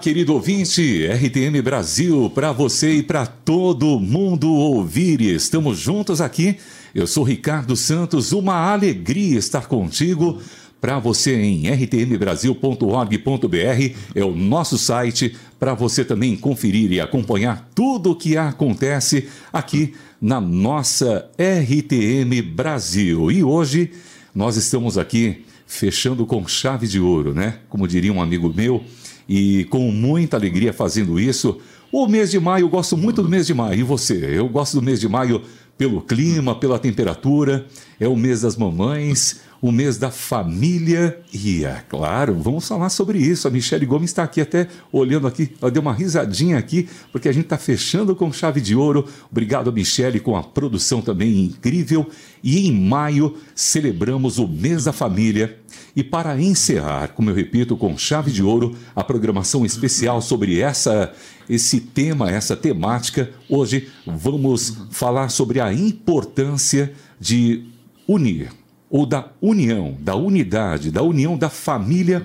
Querido ouvinte, RTM Brasil, para você e para todo mundo ouvir. Estamos juntos aqui. Eu sou Ricardo Santos, uma alegria estar contigo. Para você em rtmbrasil.org.br é o nosso site para você também conferir e acompanhar tudo o que acontece aqui na nossa RTM Brasil. E hoje nós estamos aqui fechando com chave de ouro, né? Como diria um amigo meu e com muita alegria fazendo isso. O mês de maio, eu gosto muito do mês de maio. E você? Eu gosto do mês de maio pelo clima, pela temperatura. É o mês das mamães, o mês da família. E é claro, vamos falar sobre isso. A Michelle Gomes está aqui até olhando aqui, ela deu uma risadinha aqui, porque a gente está fechando com chave de ouro. Obrigado Michelle com a produção também incrível. E em maio celebramos o mês da família. E para encerrar, como eu repito, com chave de ouro, a programação especial sobre essa esse tema, essa temática, hoje vamos falar sobre a importância de unir ou da união, da unidade, da união da família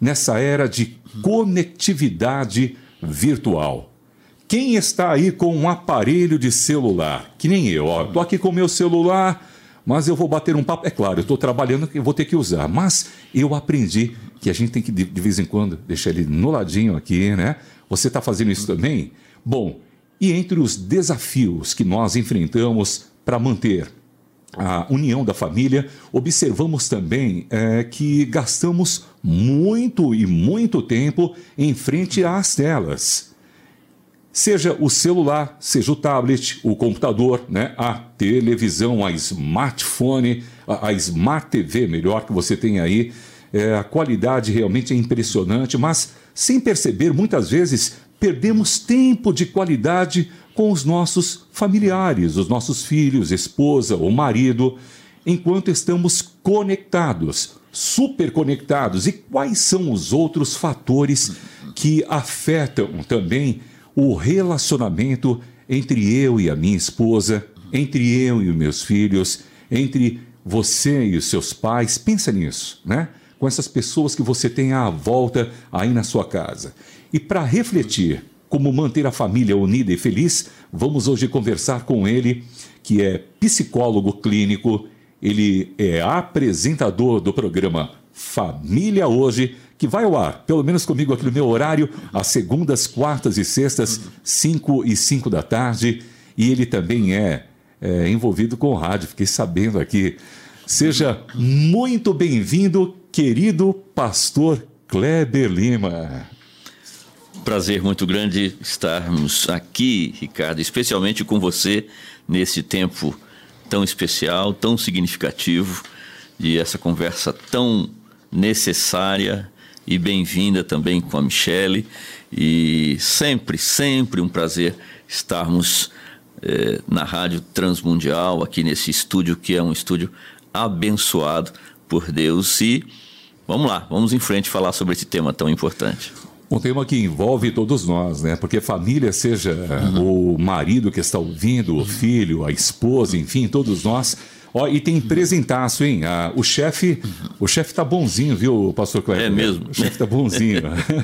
nessa era de conectividade virtual. Quem está aí com um aparelho de celular? Que nem eu, ó. Tô aqui com meu celular, mas eu vou bater um papo. É claro, eu estou trabalhando, eu vou ter que usar. Mas eu aprendi que a gente tem que, de, de vez em quando, deixar ele no ladinho aqui, né? Você está fazendo isso também? Bom, e entre os desafios que nós enfrentamos para manter a união da família, observamos também é, que gastamos muito e muito tempo em frente às telas. Seja o celular, seja o tablet, o computador, né, a televisão, a smartphone, a, Smart TV, melhor que você tem aí, é, a qualidade realmente é impressionante, mas sem perceber, muitas vezes perdemos tempo de qualidade com os nossos familiares, os nossos filhos, esposa ou marido, enquanto estamos conectados, super conectados. E quais são os outros fatores que afetam também o relacionamento entre eu e a minha esposa, entre eu e os meus filhos, entre você e os seus pais? Pensa nisso, né? com essas pessoas que você tem à volta aí na sua casa. E para refletir como manter a família unida e feliz, vamos hoje conversar com ele, que é psicólogo clínico, ele é apresentador do programa Família Hoje, que vai ao ar, pelo menos comigo aqui no meu horário, às segundas, quartas e sextas, 5 e 5 da tarde. E ele também é, é envolvido com o rádio, fiquei sabendo aqui. Seja muito bem-vindo, querido pastor Kleber Lima. Prazer muito grande estarmos aqui, Ricardo, especialmente com você nesse tempo tão especial, tão significativo, de essa conversa tão necessária e bem-vinda também com a Michele. E sempre, sempre um prazer estarmos eh, na Rádio Transmundial, aqui nesse estúdio que é um estúdio abençoado por Deus. E Vamos lá, vamos em frente falar sobre esse tema tão importante. Um tema que envolve todos nós, né? Porque família, seja uhum. o marido que está ouvindo, o filho, a esposa, enfim, todos nós. Ó, e tem presentaço, hein? Ah, o chefe, o chefe tá bonzinho, viu, pastor Cleber? É mesmo. O chefe tá bonzinho.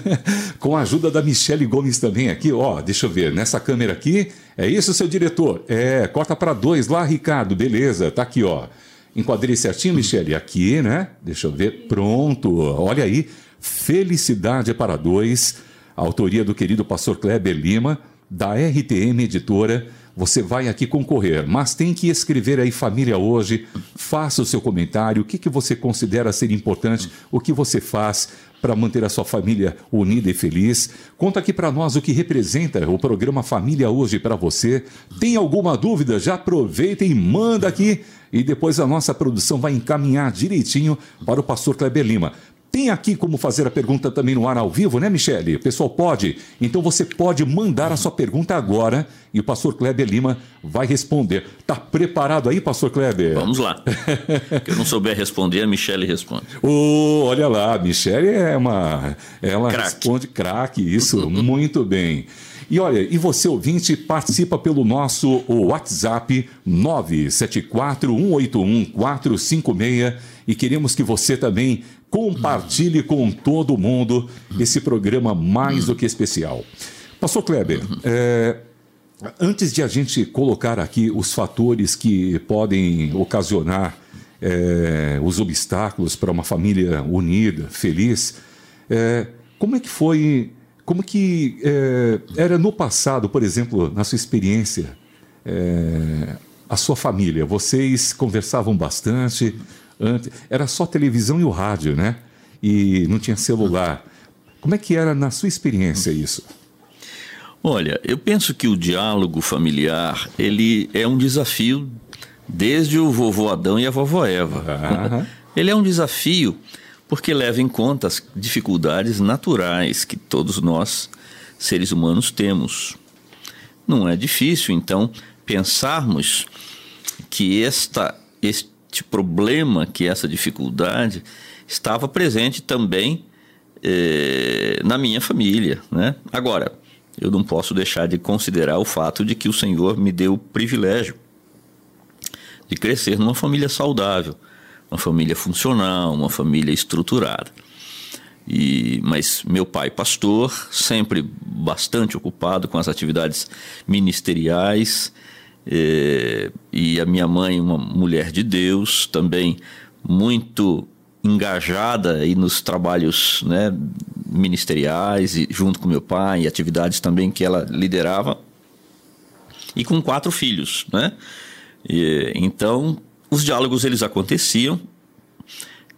Com a ajuda da Michele Gomes também aqui, ó, deixa eu ver, nessa câmera aqui, é isso, seu diretor? É, corta para dois lá, Ricardo, beleza, tá aqui, ó. Enquadrei certinho, Michele? Aqui, né? Deixa eu ver. Pronto. Olha aí. Felicidade para dois. Autoria do querido pastor Kleber Lima, da RTM Editora. Você vai aqui concorrer, mas tem que escrever aí família hoje. Faça o seu comentário. O que, que você considera ser importante? O que você faz para manter a sua família unida e feliz? Conta aqui para nós o que representa o programa Família Hoje para você. Tem alguma dúvida? Já aproveita e manda aqui e depois a nossa produção vai encaminhar direitinho para o pastor Kleber Lima. Tem aqui como fazer a pergunta também no ar ao vivo, né, Michele? O pessoal pode? Então você pode mandar a sua pergunta agora e o pastor Kleber Lima vai responder. Tá preparado aí, pastor Kleber? Vamos lá. que eu não souber responder, a Michele responde. Oh, olha lá, a Michele é uma. Ela crack. responde craque, isso, muito bem. E olha, e você ouvinte participa pelo nosso WhatsApp 974 181 456 e queremos que você também compartilhe com todo mundo esse programa mais do que especial. Pastor Kleber, é, antes de a gente colocar aqui os fatores que podem ocasionar é, os obstáculos para uma família unida, feliz, é, como é que foi, como que é, era no passado, por exemplo, na sua experiência, é, a sua família? Vocês conversavam bastante? Antes, era só televisão e o rádio, né? E não tinha celular. Como é que era na sua experiência isso? Olha, eu penso que o diálogo familiar ele é um desafio desde o vovô Adão e a vovó Eva. Ele é um desafio porque leva em conta as dificuldades naturais que todos nós, seres humanos, temos. Não é difícil, então, pensarmos que esta, este problema, que essa dificuldade, estava presente também eh, na minha família. Né? Agora, eu não posso deixar de considerar o fato de que o Senhor me deu o privilégio de crescer numa família saudável, uma família funcional, uma família estruturada. E, mas meu pai, pastor, sempre bastante ocupado com as atividades ministeriais, e a minha mãe, uma mulher de Deus, também muito engajada aí nos trabalhos né, ministeriais, e junto com meu pai, e atividades também que ela liderava, e com quatro filhos, né? E, então, os diálogos eles aconteciam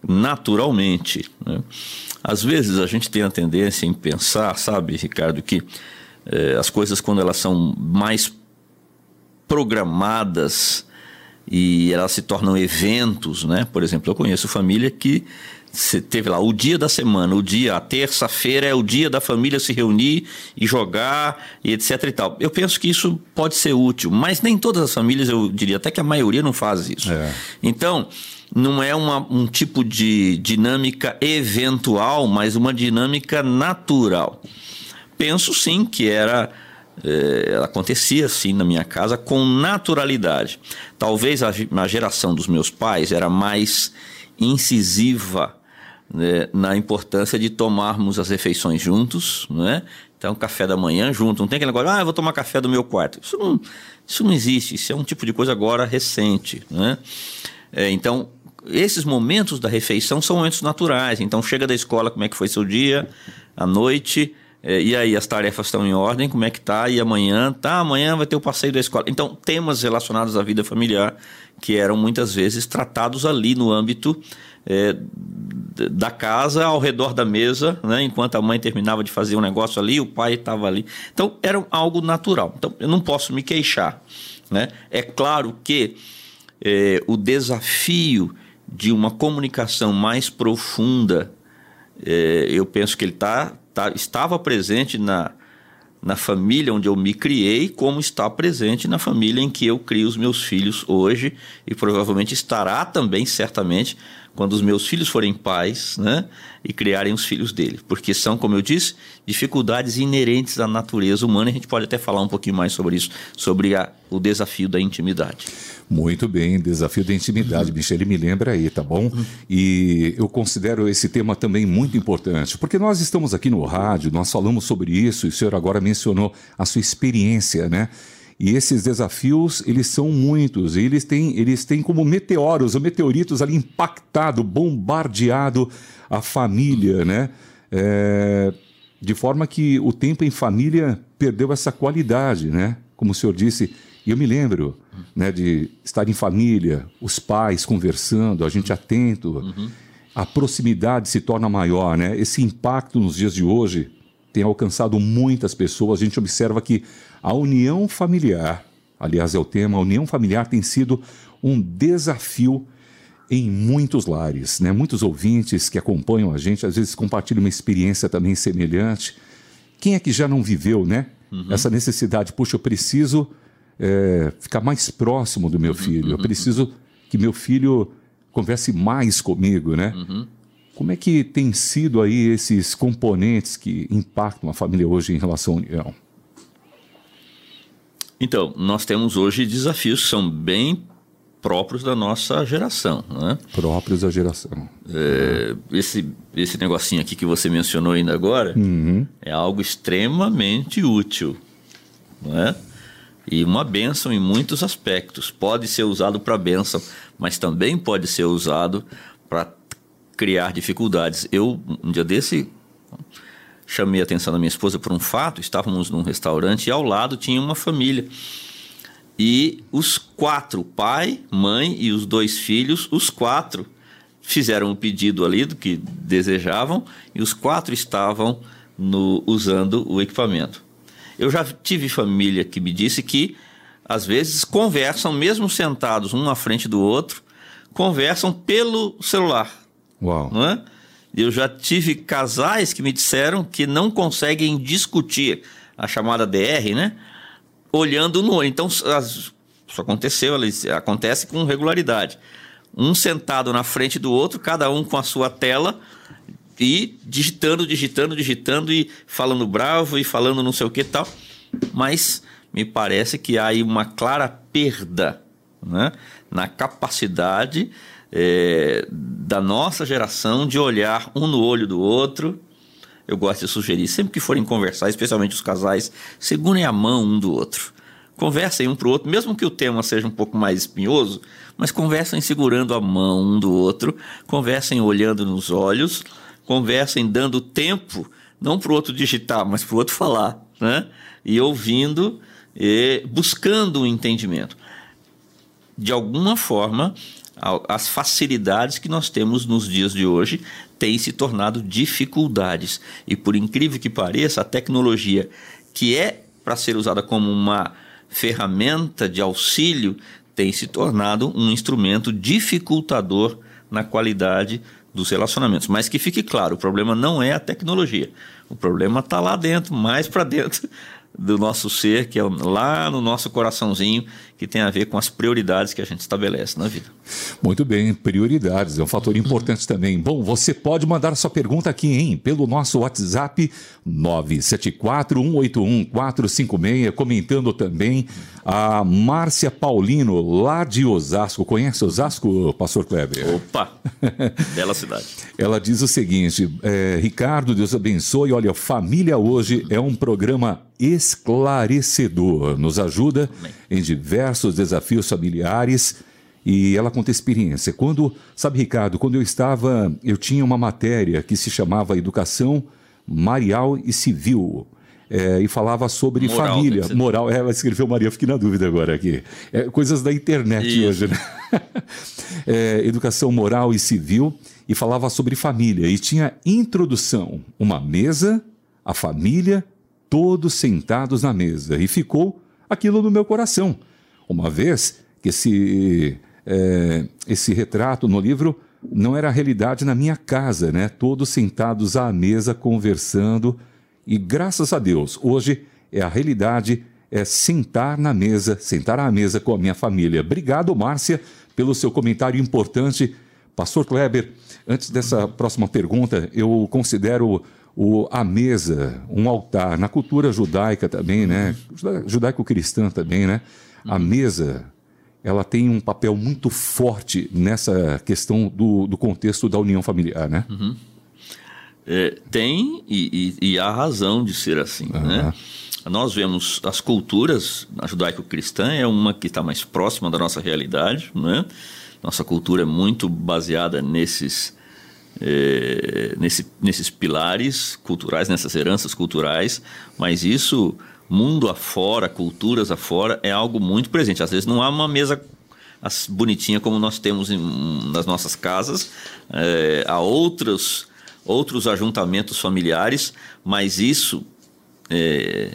naturalmente. Né? Às vezes a gente tem a tendência em pensar, sabe, Ricardo, que eh, as coisas quando elas são mais programadas e elas se tornam eventos, né? Por exemplo, eu conheço família que teve lá o dia da semana, o dia, a terça-feira é o dia da família se reunir e jogar e etc e tal. Eu penso que isso pode ser útil, mas nem todas as famílias, eu diria até que a maioria não faz isso. É. Então, não é uma, um tipo de dinâmica eventual, mas uma dinâmica natural. Penso sim que era é, acontecia assim na minha casa com naturalidade. Talvez a, a geração dos meus pais era mais incisiva né, na importância de tomarmos as refeições juntos, né? Então, café da manhã junto. Não tem aquele negócio, ah, eu vou tomar café do meu quarto. Isso não, isso não existe. Isso é um tipo de coisa agora recente, né? É, então, esses momentos da refeição são momentos naturais. Então, chega da escola, como é que foi seu dia, à noite, é, e aí, as tarefas estão em ordem, como é que tá? E amanhã, tá, amanhã vai ter o passeio da escola. Então, temas relacionados à vida familiar que eram muitas vezes tratados ali no âmbito é, da casa, ao redor da mesa, né? enquanto a mãe terminava de fazer um negócio ali, o pai estava ali. Então, era algo natural. Então, eu não posso me queixar. Né? É claro que é, o desafio de uma comunicação mais profunda, é, eu penso que ele está tá, estava presente na, na família onde eu me criei, como está presente na família em que eu crio os meus filhos hoje e provavelmente estará também, certamente, quando os meus filhos forem pais, né, e criarem os filhos dele, porque são, como eu disse, dificuldades inerentes à natureza humana. E a gente pode até falar um pouquinho mais sobre isso, sobre a, o desafio da intimidade. Muito bem, desafio da intimidade, uhum. Michele, me lembra aí, tá bom? Uhum. E eu considero esse tema também muito importante, porque nós estamos aqui no rádio, nós falamos sobre isso, e o senhor agora mencionou a sua experiência, né? E esses desafios, eles são muitos, e eles têm, eles têm como meteoros ou meteoritos ali impactado, bombardeado a família, né? É, de forma que o tempo em família perdeu essa qualidade, né? Como o senhor disse, e eu me lembro né, de estar em família, os pais conversando, a gente atento, uhum. a proximidade se torna maior, né? Esse impacto nos dias de hoje tem alcançado muitas pessoas. A gente observa que a união familiar, aliás, é o tema, a união familiar tem sido um desafio em muitos lares, né? Muitos ouvintes que acompanham a gente às vezes compartilham uma experiência também semelhante. Quem é que já não viveu, né? Uhum. Essa necessidade, puxa, eu preciso é, ficar mais próximo do meu filho. Eu uhum, preciso que meu filho converse mais comigo, né? Uhum. Como é que tem sido aí esses componentes que impactam a família hoje em relação à união? Então, nós temos hoje desafios que são bem próprios da nossa geração. Né? Próprios da geração. É, esse, esse negocinho aqui que você mencionou ainda agora uhum. é algo extremamente útil. Não é? E uma benção em muitos aspectos. Pode ser usado para benção, mas também pode ser usado para criar dificuldades. Eu, um dia desse, chamei a atenção da minha esposa por um fato. Estávamos num restaurante e ao lado tinha uma família. E os quatro, pai, mãe e os dois filhos, os quatro fizeram o pedido ali do que desejavam e os quatro estavam no, usando o equipamento. Eu já tive família que me disse que às vezes conversam, mesmo sentados um na frente do outro, conversam pelo celular. Uau. Não é? Eu já tive casais que me disseram que não conseguem discutir a chamada DR, né? olhando no olho. Então, as, isso aconteceu, acontece com regularidade. Um sentado na frente do outro, cada um com a sua tela e digitando, digitando, digitando e falando bravo e falando não sei o que tal. Mas me parece que há aí uma clara perda né, na capacidade é, da nossa geração de olhar um no olho do outro eu gosto de sugerir, sempre que forem conversar, especialmente os casais, segurem a mão um do outro. Conversem um para o outro, mesmo que o tema seja um pouco mais espinhoso, mas conversem segurando a mão um do outro, conversem olhando nos olhos, conversem dando tempo, não para o outro digitar, mas para o outro falar, né? E ouvindo, e buscando o um entendimento. De alguma forma, as facilidades que nós temos nos dias de hoje têm se tornado dificuldades. E por incrível que pareça, a tecnologia que é para ser usada como uma ferramenta de auxílio tem se tornado um instrumento dificultador na qualidade dos relacionamentos. Mas que fique claro, o problema não é a tecnologia. O problema está lá dentro, mais para dentro do nosso ser, que é lá no nosso coraçãozinho, que tem a ver com as prioridades que a gente estabelece na vida. Muito bem, prioridades, é um fator importante também. Bom, você pode mandar sua pergunta aqui, hein, pelo nosso WhatsApp 974-181-456, comentando também a Márcia Paulino, lá de Osasco. Conhece Osasco, pastor Kleber? Opa, bela cidade. Ela diz o seguinte, é, Ricardo, Deus abençoe, olha, Família Hoje é um programa esclarecedor, nos ajuda Amém. em diversos desafios familiares e ela conta experiência. Quando, sabe, Ricardo, quando eu estava, eu tinha uma matéria que se chamava Educação Marial e Civil. É, e falava sobre moral, família, moral. Ela escreveu Maria, fiquei na dúvida agora aqui. É, coisas da internet Isso. hoje, né? é, educação moral e civil, e falava sobre família. E tinha introdução, uma mesa, a família todos sentados na mesa. E ficou aquilo no meu coração. Uma vez que esse, é, esse retrato no livro não era a realidade na minha casa, né? Todos sentados à mesa conversando. E graças a Deus, hoje é a realidade é sentar na mesa, sentar à mesa com a minha família. Obrigado, Márcia, pelo seu comentário importante. Pastor Kleber, antes dessa próxima pergunta, eu considero o, a mesa, um altar. Na cultura judaica também, né? Judaico-cristã também, né? A mesa, ela tem um papel muito forte nessa questão do, do contexto da união familiar, né? Uhum. É, tem e, e, e, há razão de ser assim, uhum. né? Nós vemos as culturas, a judaico-cristã é uma que está mais próxima da nossa realidade, né? Nossa cultura é muito baseada nesses é, nesse, nesses pilares culturais, nessas heranças culturais, mas isso, mundo afora, culturas afora, é algo muito presente. Às vezes não há uma mesa bonitinha como nós temos em, nas nossas casas, é, há outros, outros ajuntamentos familiares, mas isso é,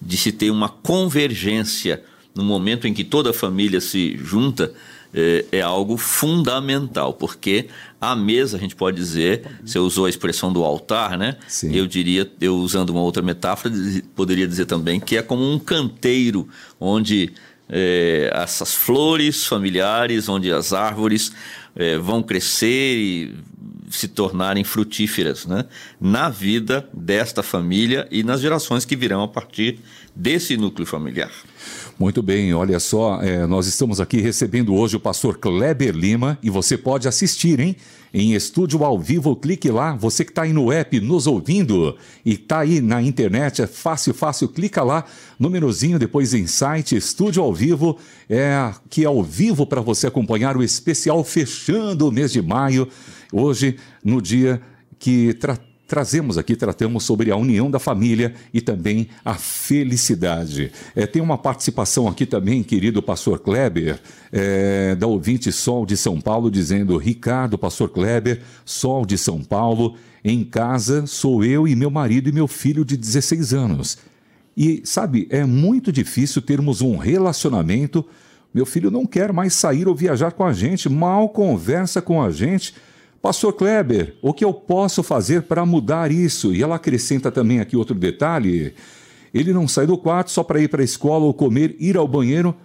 de se ter uma convergência no momento em que toda a família se junta é, é, algo fundamental, porque a mesa, a gente pode dizer, você usou a expressão do altar, né? Sim. Eu diria, eu usando uma outra metáfora, poderia dizer também que é como um canteiro onde é, essas flores familiares, onde as árvores é, vão crescer e se tornarem frutíferas né? na vida desta família e nas gerações que virão a partir desse núcleo familiar. Muito bem, olha só, é, nós estamos aqui recebendo hoje o pastor Kleber Lima e você pode assistir, hein? Em estúdio ao vivo, clique lá. Você que está aí no app nos ouvindo e está aí na internet, é fácil, fácil, clica lá, númerozinho, depois em site, estúdio ao vivo, é que é ao vivo para você acompanhar o especial fechando o mês de maio, hoje, no dia que tratamos trazemos aqui, tratamos sobre a união da família e também a felicidade. É, tem uma participação aqui também, querido pastor Kleber, é, da ouvinte Sol de São Paulo, dizendo: Ricardo, pastor Kleber, Sol de São Paulo, em casa sou eu e meu marido e meu filho de 16 anos. E, sabe, é muito difícil termos um relacionamento. Meu filho não quer mais sair ou viajar com a gente, mal conversa com a gente Pastor Kleber, o que eu posso fazer para mudar isso? E ela acrescenta também aqui outro detalhe: ele não sai do quarto só para ir para a escola ou comer, ir ao banheiro,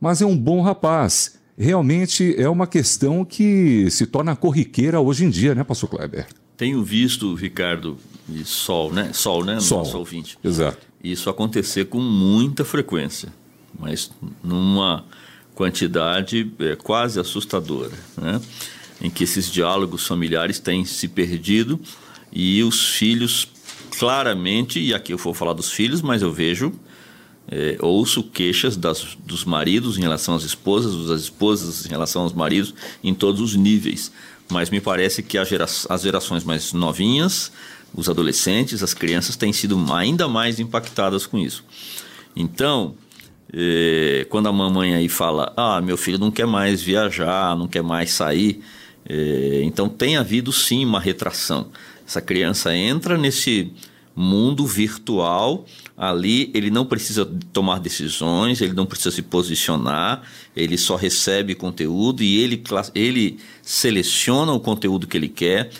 mas é um bom rapaz. Realmente é uma questão que se torna corriqueira hoje em dia, né, Pastor Kleber? Tenho visto, Ricardo, Sol, né? Sol, né? Sol. Nosso ouvinte. Exato. Isso acontecer com muita frequência, mas numa quantidade é, quase assustadora, né? Em que esses diálogos familiares têm se perdido e os filhos claramente, e aqui eu vou falar dos filhos, mas eu vejo, é, ouço queixas das, dos maridos em relação às esposas, das esposas em relação aos maridos, em todos os níveis. Mas me parece que gera, as gerações mais novinhas, os adolescentes, as crianças têm sido ainda mais impactadas com isso. Então, é, quando a mamãe aí fala, ah, meu filho não quer mais viajar, não quer mais sair, é, então tem havido sim uma retração. Essa criança entra nesse mundo virtual, ali ele não precisa tomar decisões, ele não precisa se posicionar, ele só recebe conteúdo e ele, ele seleciona o conteúdo que ele quer.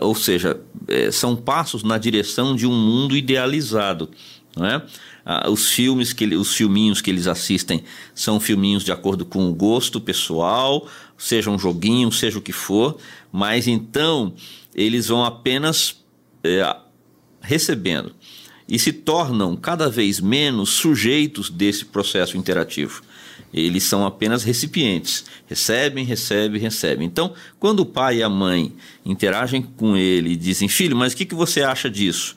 Ou seja, é, são passos na direção de um mundo idealizado. Não é? os filmes que os filminhos que eles assistem são filminhos de acordo com o gosto pessoal, seja um joguinho, seja o que for, mas então eles vão apenas é, recebendo e se tornam cada vez menos sujeitos desse processo interativo. Eles são apenas recipientes. Recebem, recebem, recebem. Então, quando o pai e a mãe interagem com ele e dizem, filho, mas o que, que você acha disso?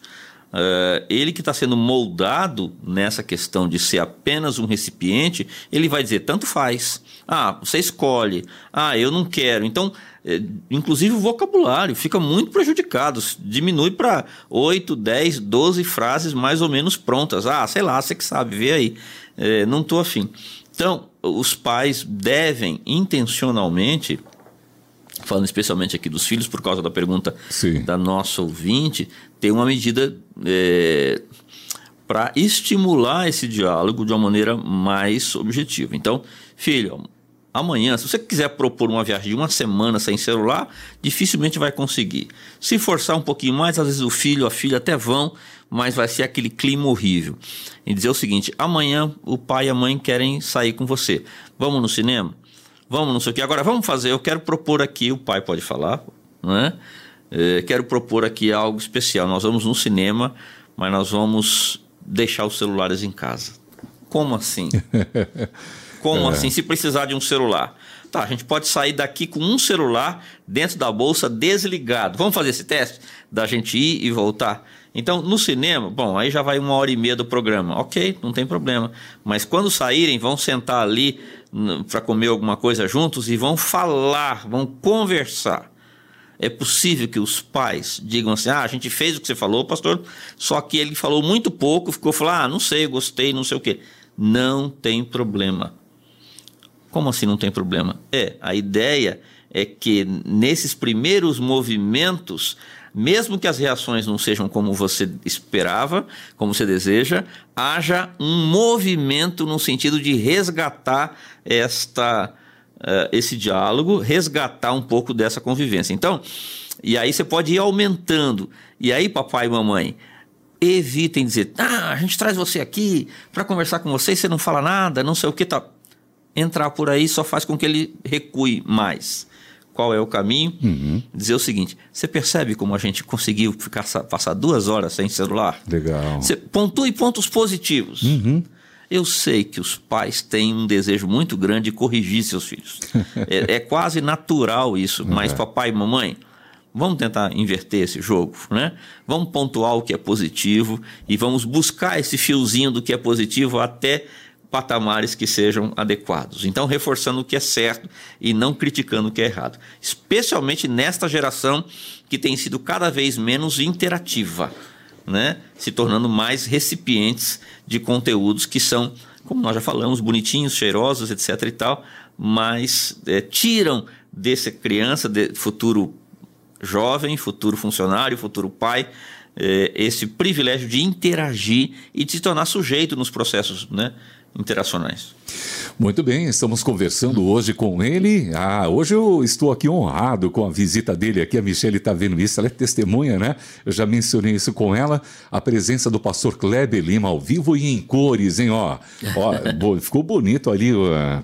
Uh, ele que está sendo moldado nessa questão de ser apenas um recipiente, ele vai dizer, tanto faz. Ah, você escolhe. Ah, eu não quero. Então, é, inclusive o vocabulário fica muito prejudicado. Diminui para 8, 10, 12 frases mais ou menos prontas. Ah, sei lá, você que sabe, vê aí. É, não estou afim. Então, os pais devem intencionalmente, falando especialmente aqui dos filhos, por causa da pergunta Sim. da nossa ouvinte, ter uma medida. É, para estimular esse diálogo de uma maneira mais objetiva. Então, filho, amanhã, se você quiser propor uma viagem de uma semana sem celular, dificilmente vai conseguir. Se forçar um pouquinho mais, às vezes o filho, a filha até vão, mas vai ser aquele clima horrível. E dizer o seguinte: amanhã o pai e a mãe querem sair com você. Vamos no cinema? Vamos não sei o que. Agora vamos fazer, eu quero propor aqui, o pai pode falar, não é quero propor aqui algo especial. Nós vamos no cinema, mas nós vamos deixar os celulares em casa. Como assim? Como é. assim? Se precisar de um celular. Tá, a gente pode sair daqui com um celular dentro da bolsa desligado. Vamos fazer esse teste? Da gente ir e voltar? Então, no cinema, bom, aí já vai uma hora e meia do programa. Ok, não tem problema. Mas quando saírem, vão sentar ali para comer alguma coisa juntos e vão falar, vão conversar. É possível que os pais digam assim: ah, a gente fez o que você falou, pastor, só que ele falou muito pouco, ficou falando, ah, não sei, gostei, não sei o quê. Não tem problema. Como assim não tem problema? É, a ideia é que nesses primeiros movimentos, mesmo que as reações não sejam como você esperava, como você deseja, haja um movimento no sentido de resgatar esta, uh, esse diálogo, resgatar um pouco dessa convivência. Então, e aí você pode ir aumentando. E aí, papai e mamãe, evitem dizer: ah, a gente traz você aqui para conversar com você você não fala nada, não sei o que, tá entrar por aí só faz com que ele recue mais. qual é o caminho, uhum. dizer o seguinte: você percebe como a gente conseguiu ficar, passar duas horas sem celular? Legal. Você pontue pontos positivos. Uhum. Eu sei que os pais têm um desejo muito grande de corrigir seus filhos. é, é, quase natural isso, mas uhum. papai e mamãe, vamos tentar inverter esse jogo, né? Vamos pontuar o que é positivo e vamos buscar esse fiozinho do que é positivo até patamares que sejam adequados. Então, reforçando o que é certo e não criticando o que é errado. Especialmente nesta geração que tem sido cada vez menos interativa, né? se tornando mais recipientes de conteúdos que são, como nós já falamos, bonitinhos, cheirosos, etc. e tal, mas é, tiram dessa criança, de futuro jovem, futuro funcionário, futuro pai, é, esse privilégio de interagir e de se tornar sujeito nos processos né, interacionais. Muito bem, estamos conversando hoje com ele. Ah, hoje eu estou aqui honrado com a visita dele aqui. A Michelle está vendo isso, ela é testemunha, né? Eu já mencionei isso com ela. A presença do pastor Kleber Lima ao vivo e em cores, hein? Ó, ó ficou bonito ali,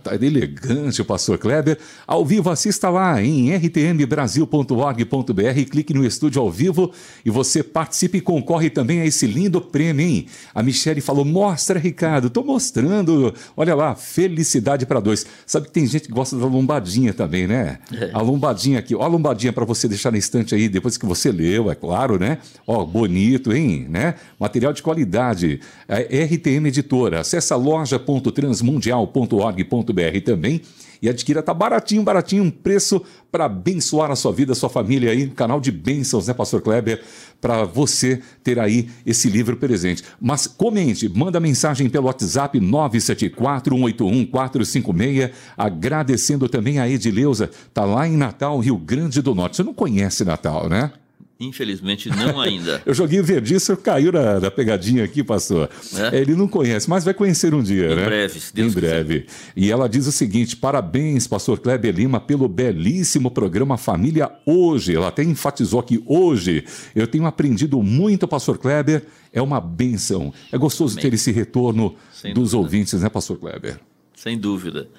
tá elegante o pastor Kleber. Ao vivo, assista lá em rtmbrasil.org.br, clique no estúdio ao vivo e você participe e concorre também a esse lindo prêmio, hein? A Michelle falou: mostra, Ricardo, estou mostrando. Olha lá, felicidade para dois. Sabe que tem gente que gosta da lombadinha também, né? É. A lombadinha aqui, ó, a lombadinha para você deixar na estante aí depois que você leu, é claro, né? Ó, bonito, hein? Né? Material de qualidade. É RTM Editora. Acesse loja.transmundial.org.br também e adquira, tá baratinho, baratinho, um preço para abençoar a sua vida, a sua família aí, canal de bênçãos, né, Pastor Kleber, para você ter aí esse livro presente. Mas comente, manda mensagem pelo WhatsApp 974-181-456, agradecendo também a Edileuza, tá lá em Natal, Rio Grande do Norte. Você não conhece Natal, né? Infelizmente, não ainda. eu joguei o verdício, caiu na, na, pegadinha aqui, pastor. É? Ele não conhece, mas vai conhecer um dia, em né? Em breve, se Deus Em breve. Quiser. E ela diz o seguinte: parabéns, pastor Kleber Lima, pelo belíssimo programa Família Hoje. Ela até enfatizou aqui hoje. Eu tenho aprendido muito, pastor Kleber. É uma bênção. É gostoso Amém. ter esse retorno Sem dos dúvida. ouvintes, né, pastor Kleber? Sem dúvida.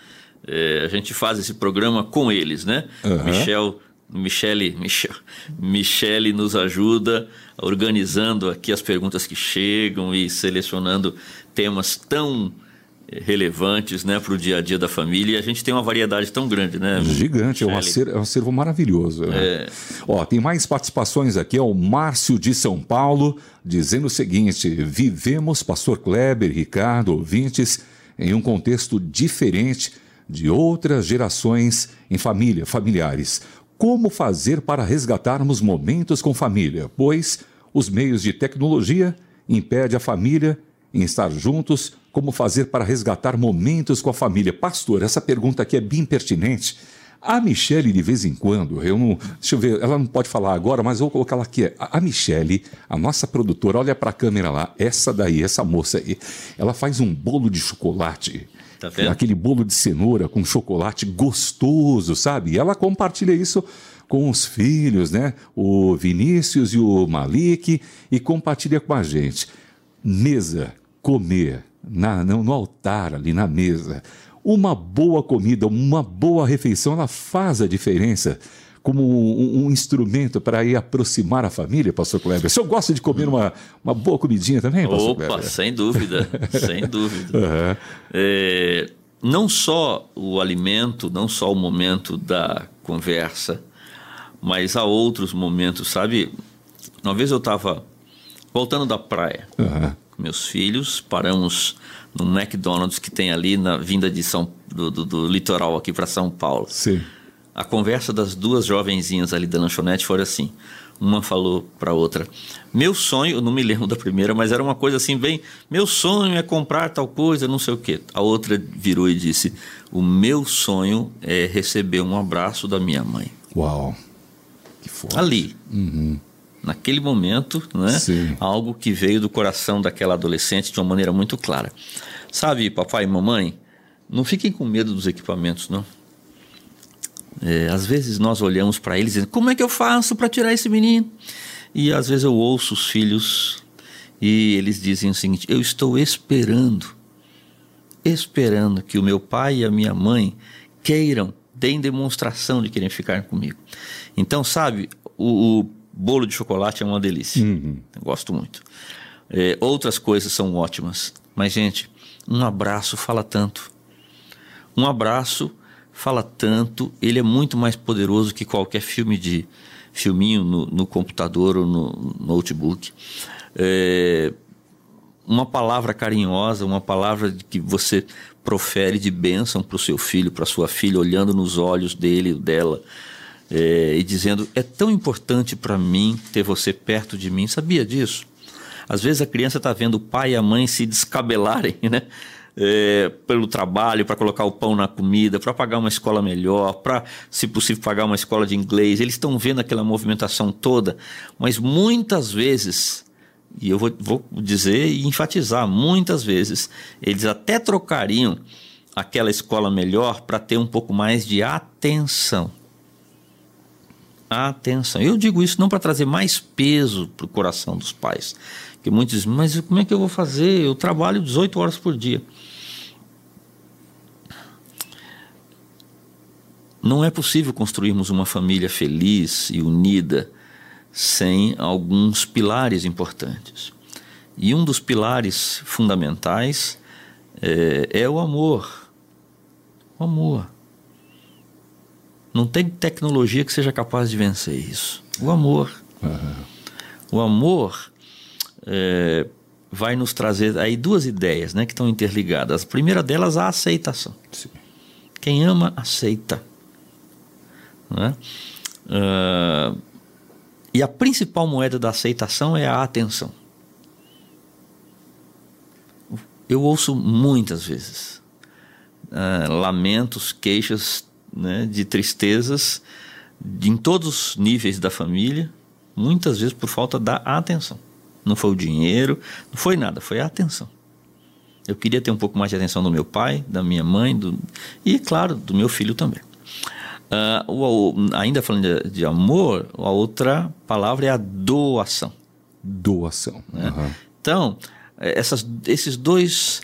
É, a gente faz esse programa com eles, né? Uhum. Michel Michele, Michel, Michele nos ajuda organizando aqui as perguntas que chegam e selecionando temas tão eh, relevantes né, para o dia a dia da família. E a gente tem uma variedade tão grande, né? Gigante, é um, acervo, é um acervo maravilhoso. Né? É... Ó, tem mais participações aqui. Ó, o Márcio de São Paulo dizendo o seguinte: vivemos, Pastor Kleber, Ricardo, ouvintes, em um contexto diferente de outras gerações em família, familiares. Como fazer para resgatarmos momentos com família? Pois os meios de tecnologia impedem a família em estar juntos. Como fazer para resgatar momentos com a família? Pastor, essa pergunta aqui é bem pertinente. A Michele, de vez em quando, eu não. Deixa eu ver, ela não pode falar agora, mas eu vou colocar ela aqui. A Michele, a nossa produtora, olha para a câmera lá, essa daí, essa moça aí, ela faz um bolo de chocolate Tá vendo? Aquele bolo de cenoura com chocolate gostoso, sabe? E ela compartilha isso com os filhos, né? O Vinícius e o Malik, e compartilha com a gente. Mesa, comer, na, no, no altar ali na mesa. Uma boa comida, uma boa refeição, ela faz a diferença como um, um instrumento para ir aproximar a família, pastor Kleber? O senhor gosta de comer uma, uma boa comidinha também, pastor Opa, Kleber? sem dúvida, sem dúvida. Uhum. É, não só o alimento, não só o momento da conversa, mas há outros momentos, sabe? Uma vez eu estava voltando da praia uhum. com meus filhos, paramos no McDonald's que tem ali na vinda de São, do, do, do litoral aqui para São Paulo. Sim a conversa das duas jovenzinhas ali da lanchonete foi assim. Uma falou para outra: Meu sonho, não me lembro da primeira, mas era uma coisa assim, bem: Meu sonho é comprar tal coisa, não sei o quê. A outra virou e disse: O meu sonho é receber um abraço da minha mãe. Uau, que forte. Ali. Uhum. Naquele momento, né? Sim. Algo que veio do coração daquela adolescente de uma maneira muito clara. Sabe, papai e mamãe, não fiquem com medo dos equipamentos, não. É, às vezes nós olhamos para eles e dizemos, como é que eu faço para tirar esse menino? E às vezes eu ouço os filhos e eles dizem o seguinte: eu estou esperando, esperando que o meu pai e a minha mãe queiram deem demonstração de querer ficar comigo. Então, sabe, o, o bolo de chocolate é uma delícia. Uhum. gosto muito. É, outras coisas são ótimas. Mas, gente, um abraço fala tanto. Um abraço fala tanto, ele é muito mais poderoso que qualquer filme de filminho no, no computador ou no notebook. É, uma palavra carinhosa, uma palavra que você profere de bênção para o seu filho, para sua filha, olhando nos olhos dele, dela, é, e dizendo: é tão importante para mim ter você perto de mim. Sabia disso? Às vezes a criança está vendo o pai e a mãe se descabelarem, né? É, pelo trabalho, para colocar o pão na comida, para pagar uma escola melhor, para, se possível, pagar uma escola de inglês. Eles estão vendo aquela movimentação toda, mas muitas vezes, e eu vou, vou dizer e enfatizar, muitas vezes, eles até trocariam aquela escola melhor para ter um pouco mais de atenção atenção. Eu digo isso não para trazer mais peso para o coração dos pais, que muitos dizem, mas como é que eu vou fazer? Eu trabalho 18 horas por dia. Não é possível construirmos uma família feliz e unida sem alguns pilares importantes. E um dos pilares fundamentais é, é o amor. O amor. Não tem tecnologia que seja capaz de vencer isso. O amor. Uhum. O amor é, vai nos trazer aí duas ideias né, que estão interligadas. A primeira delas, a aceitação. Sim. Quem ama, aceita. Né? Uh, e a principal moeda da aceitação é a atenção. Eu ouço muitas vezes uh, lamentos, queixas né, de tristezas em todos os níveis da família, muitas vezes por falta da atenção. Não foi o dinheiro, não foi nada, foi a atenção. Eu queria ter um pouco mais de atenção do meu pai, da minha mãe do, e, claro, do meu filho também. Uh, o, o, ainda falando de, de, amor, a outra palavra é a doação. Doação. Né? Uhum. Então, essas, esses dois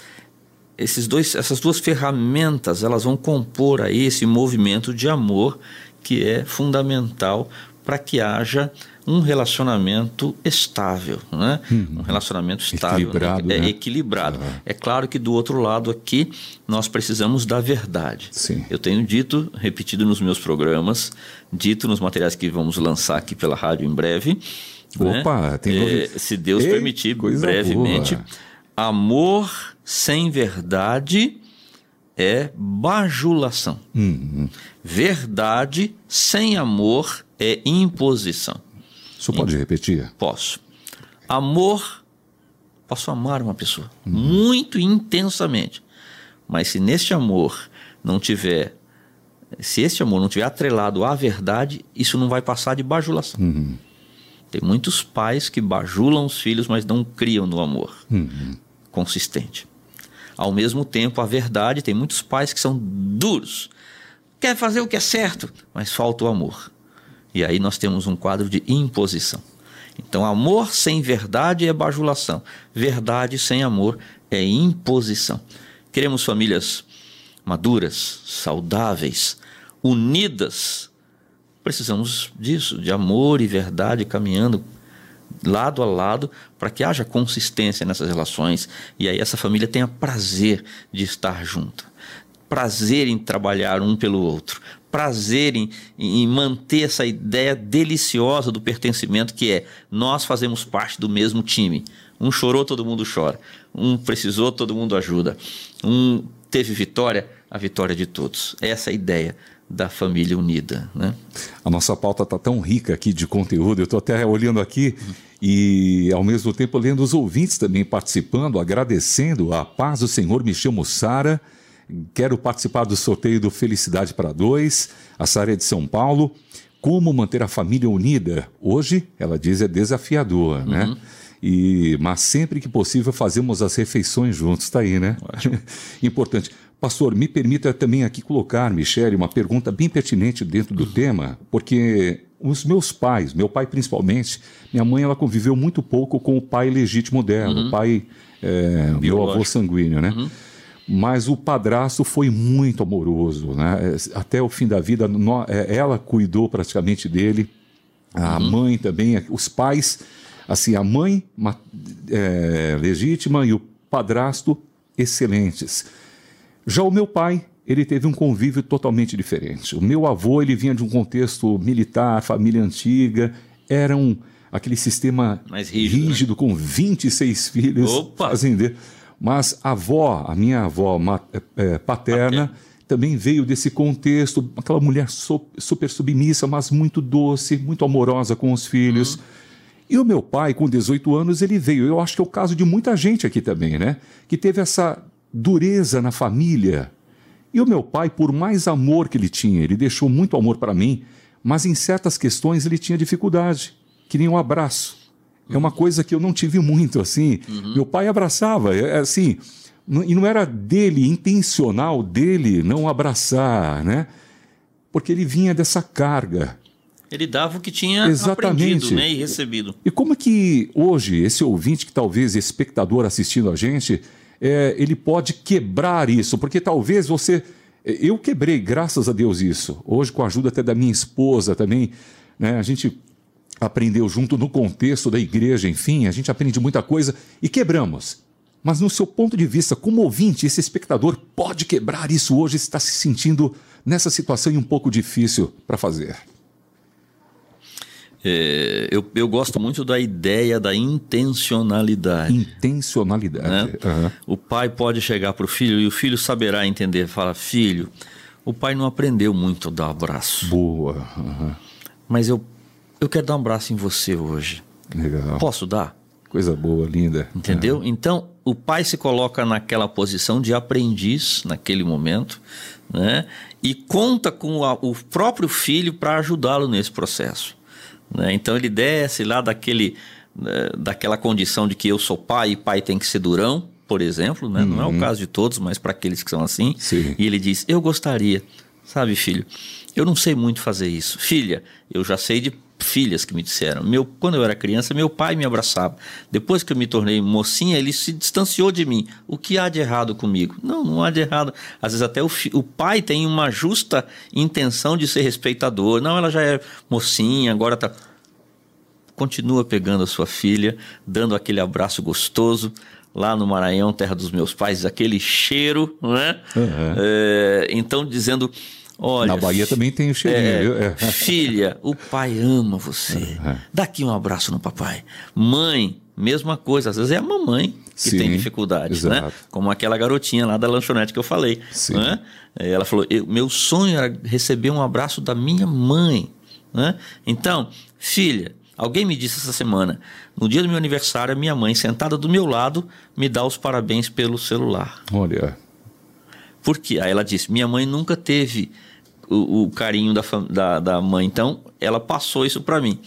esses dois, essas duas ferramentas elas vão compor aí esse movimento de amor que é fundamental para que haja um relacionamento estável, né? Uhum. Um relacionamento estável, equilibrado, né? é né? equilibrado. Uhum. É claro que do outro lado aqui nós precisamos da verdade. Sim. Eu tenho dito, repetido nos meus programas, dito nos materiais que vamos lançar aqui pela rádio em breve. Né? Opa, né? tem é, se Deus Ei, permitir, brevemente. Boa. Amor sem verdade é bajulação. Uhum. Verdade sem amor é imposição. Você pode repetir? Posso. Amor, posso amar uma pessoa uhum. muito intensamente, mas se neste amor não tiver, se este amor não tiver atrelado à verdade, isso não vai passar de bajulação. Uhum. Tem muitos pais que bajulam os filhos, mas não criam no amor uhum. Consistente. Ao mesmo tempo, a verdade, tem muitos pais que são duros. Quer fazer o que é certo, mas falta o amor. E aí nós temos um quadro de imposição. Então, amor sem verdade é bajulação. Verdade sem amor é imposição. Queremos famílias maduras, saudáveis, unidas. Precisamos disso, de amor e verdade caminhando lado a lado para que haja consistência nessas relações e aí essa família tenha prazer de estar junta, prazer em trabalhar um pelo outro, prazer em, em, manter essa ideia deliciosa do pertencimento que é nós fazemos parte do mesmo time. Um chorou, todo mundo chora. Um precisou, todo mundo ajuda. Um teve vitória, a vitória de todos. Essa é a ideia da família unida. Né? A nossa pauta está tão rica aqui de conteúdo, eu estou até olhando aqui e, ao mesmo tempo, lendo os ouvintes também participando, agradecendo. A paz do Senhor, me chamo Sara, quero participar do sorteio do Felicidade para Dois, a Sara é de São Paulo. Como manter a família unida? Hoje, ela diz, é desafiador, né? uhum. né? E, mas sempre que possível fazemos as refeições juntos, está aí, né? Importante. Pastor, me permita também aqui colocar, Michele, uma pergunta bem pertinente dentro do tema, porque os meus pais, meu pai principalmente, minha mãe ela conviveu muito pouco com o pai legítimo dela, uhum. o pai, é, meu avô sanguíneo, né? Uhum. Mas o padrasto foi muito amoroso, né? Até o fim da vida, ela cuidou praticamente dele, a uhum. mãe também, os pais, assim, a mãe é, legítima e o padrasto excelentes. Já o meu pai, ele teve um convívio totalmente diferente. O meu avô, ele vinha de um contexto militar, família antiga, era um, aquele sistema Mais rígido, rígido né? com 26 filhos Opa. fazendeiros. Mas a avó, a minha avó é, é, paterna, também veio desse contexto, aquela mulher super submissa, mas muito doce, muito amorosa com os filhos. Uhum. E o meu pai, com 18 anos, ele veio. Eu acho que é o caso de muita gente aqui também, né? Que teve essa dureza na família. E o meu pai, por mais amor que ele tinha, ele deixou muito amor para mim, mas em certas questões ele tinha dificuldade, que nem um abraço. É uma coisa que eu não tive muito assim. Uhum. Meu pai abraçava, é, é assim, e não era dele, intencional dele não abraçar, né? Porque ele vinha dessa carga. Ele dava o que tinha Exatamente. aprendido né, e recebido. E como é que hoje, esse ouvinte, que talvez espectador assistindo a gente, é, ele pode quebrar isso? Porque talvez você. Eu quebrei, graças a Deus, isso. Hoje, com a ajuda até da minha esposa também, né, a gente aprendeu junto no contexto da igreja, enfim, a gente aprende muita coisa e quebramos. Mas no seu ponto de vista, como ouvinte, esse espectador pode quebrar isso hoje, está se sentindo nessa situação e um pouco difícil para fazer. É, eu, eu gosto muito da ideia da intencionalidade. Intencionalidade. Né? Uhum. O pai pode chegar para o filho e o filho saberá entender. Fala, filho, o pai não aprendeu muito a dar abraço. Boa. Uhum. Mas eu eu quero dar um abraço em você hoje. Legal. Posso dar? Coisa boa, linda. Entendeu? Então, o pai se coloca naquela posição de aprendiz naquele momento, né? E conta com a, o próprio filho para ajudá-lo nesse processo. Né? Então, ele desce lá daquele, né, daquela condição de que eu sou pai e pai tem que ser durão, por exemplo, né? Uhum. Não é o uhum. caso de todos, mas para aqueles que são assim. Sim. E ele diz: Eu gostaria, sabe, filho, eu não sei muito fazer isso. Filha, eu já sei de filhas que me disseram. Meu, quando eu era criança, meu pai me abraçava. Depois que eu me tornei mocinha, ele se distanciou de mim. O que há de errado comigo? Não, não há de errado. Às vezes até o, o pai tem uma justa intenção de ser respeitador. Não, ela já é mocinha, agora está continua pegando a sua filha, dando aquele abraço gostoso lá no Maranhão, terra dos meus pais, aquele cheiro, né? Uhum. É, então dizendo Olha, Na Bahia também tem o cheirinho. É, é. Filha, o pai ama você. É. Dá aqui um abraço no papai. Mãe, mesma coisa. Às vezes é a mamãe que Sim, tem dificuldades, né? exato. né? Como aquela garotinha lá da lanchonete que eu falei. Né? Ela falou: meu sonho era receber um abraço da minha mãe. Né? Então, filha, alguém me disse essa semana, no dia do meu aniversário, minha mãe, sentada do meu lado, me dá os parabéns pelo celular. Olha. Por quê? Aí ela disse: minha mãe nunca teve o, o carinho da, da, da, mãe, então ela passou isso para mim.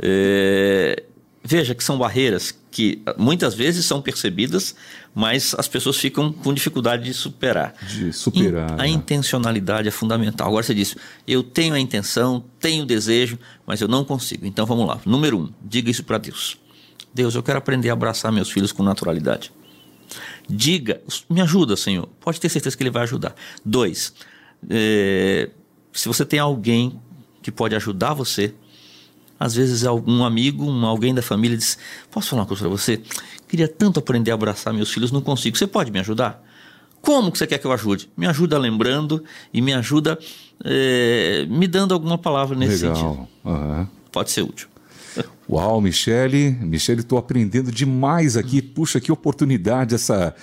É, veja que são barreiras que muitas vezes são percebidas, mas as pessoas ficam com dificuldade de superar. De superar. a né? intencionalidade é fundamental. Agora você disse: eu tenho a intenção, tenho o desejo, mas eu não consigo. Então vamos lá. Número um, diga isso para Deus. Deus, eu quero aprender a abraçar meus filhos com naturalidade. Diga, me ajuda, Senhor. Pode ter certeza que Ele vai ajudar. Dois, é, se você tem alguém que pode ajudar você, às vezes algum amigo, um, alguém da família diz: Posso falar uma coisa para você? Queria tanto aprender a abraçar meus filhos, não consigo. Você pode me ajudar? Como que você quer que eu ajude? Me ajuda lembrando e me ajuda é, me dando alguma palavra nesse Legal. sentido. Uhum. Pode ser útil. Uau, Michele, Michele, estou aprendendo demais aqui. Puxa, que oportunidade essa.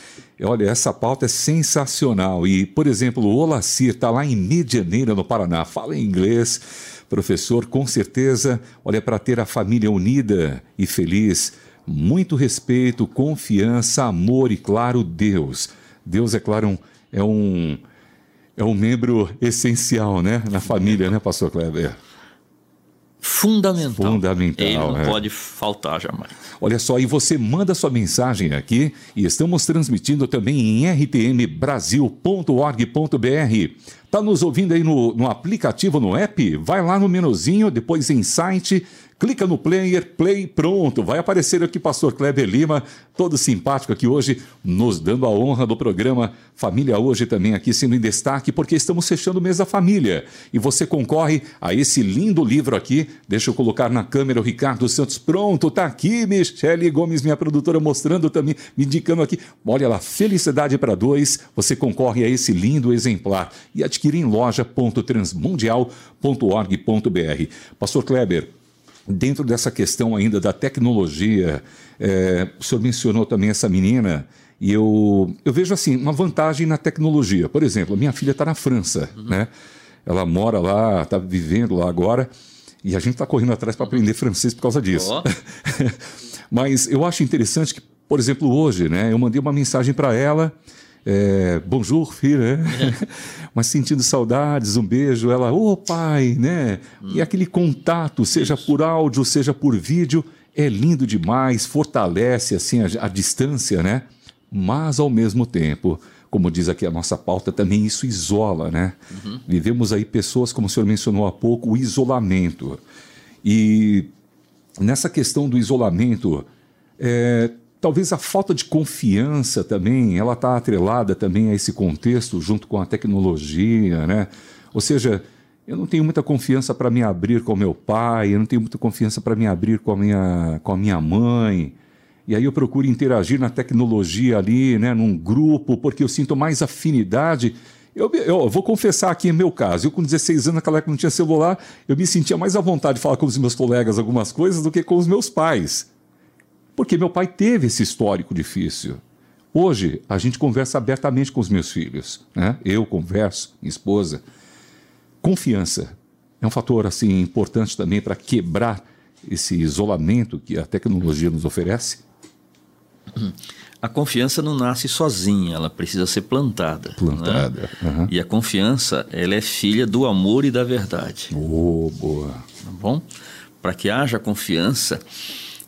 Olha, essa pauta é sensacional. E, por exemplo, o Olacir está lá em Medianeira, no Paraná. Fala em inglês, professor, com certeza. Olha, para ter a família unida e feliz, muito respeito, confiança, amor e, claro, Deus. Deus, é claro, um, é um. É um membro essencial, né? Na família, né, pastor Kleber? Fundamental. Fundamental. Ele não é. pode faltar jamais. Olha só, e você manda sua mensagem aqui e estamos transmitindo também em rtmbrasil.org.br. Tá nos ouvindo aí no, no aplicativo, no app? Vai lá no menuzinho, depois em site, Clica no player, play, pronto. Vai aparecer aqui Pastor Kleber Lima, todo simpático aqui hoje, nos dando a honra do programa Família Hoje também aqui sendo em destaque, porque estamos fechando o mês da família. E você concorre a esse lindo livro aqui. Deixa eu colocar na câmera o Ricardo Santos. Pronto, tá aqui, Michele Gomes, minha produtora, mostrando também, me indicando aqui. Olha lá, felicidade para dois. Você concorre a esse lindo exemplar e adquire em loja.transmundial.org.br. Pastor Kleber, Dentro dessa questão ainda da tecnologia, é, o senhor mencionou também essa menina, e eu, eu vejo assim, uma vantagem na tecnologia. Por exemplo, minha filha está na França, uhum. né? Ela mora lá, está vivendo lá agora, e a gente está correndo atrás para aprender francês por causa disso. Oh. Mas eu acho interessante que, por exemplo, hoje, né, eu mandei uma mensagem para ela é, bonjour, filha, né? mas sentindo saudades, um beijo, ela, ô oh, pai, né? Hum. E aquele contato, seja Isso. por áudio, seja por vídeo, é lindo demais, fortalece assim a, a distância, né? Mas ao mesmo tempo, como diz aqui a nossa pauta, também isso isola, né? Uhum. Vivemos aí pessoas, como o senhor mencionou há pouco, o isolamento. E nessa questão do isolamento, é, Talvez a falta de confiança também, ela está atrelada também a esse contexto, junto com a tecnologia, né? Ou seja, eu não tenho muita confiança para me abrir com meu pai, eu não tenho muita confiança para me abrir com a, minha, com a minha mãe. E aí eu procuro interagir na tecnologia ali, né, num grupo, porque eu sinto mais afinidade. Eu, eu, vou confessar aqui meu caso, eu com 16 anos, naquela época não tinha celular, eu me sentia mais à vontade de falar com os meus colegas algumas coisas do que com os meus pais. Porque meu pai teve esse histórico difícil. Hoje, a gente conversa abertamente com os meus filhos. Né? Eu converso, minha esposa. Confiança é um fator assim importante também para quebrar esse isolamento que a tecnologia nos oferece. A confiança não nasce sozinha, ela precisa ser plantada. Plantada. Né? Uhum. E a confiança, ela é filha do amor e da verdade. Oh, boa. Tá bom? Para que haja confiança,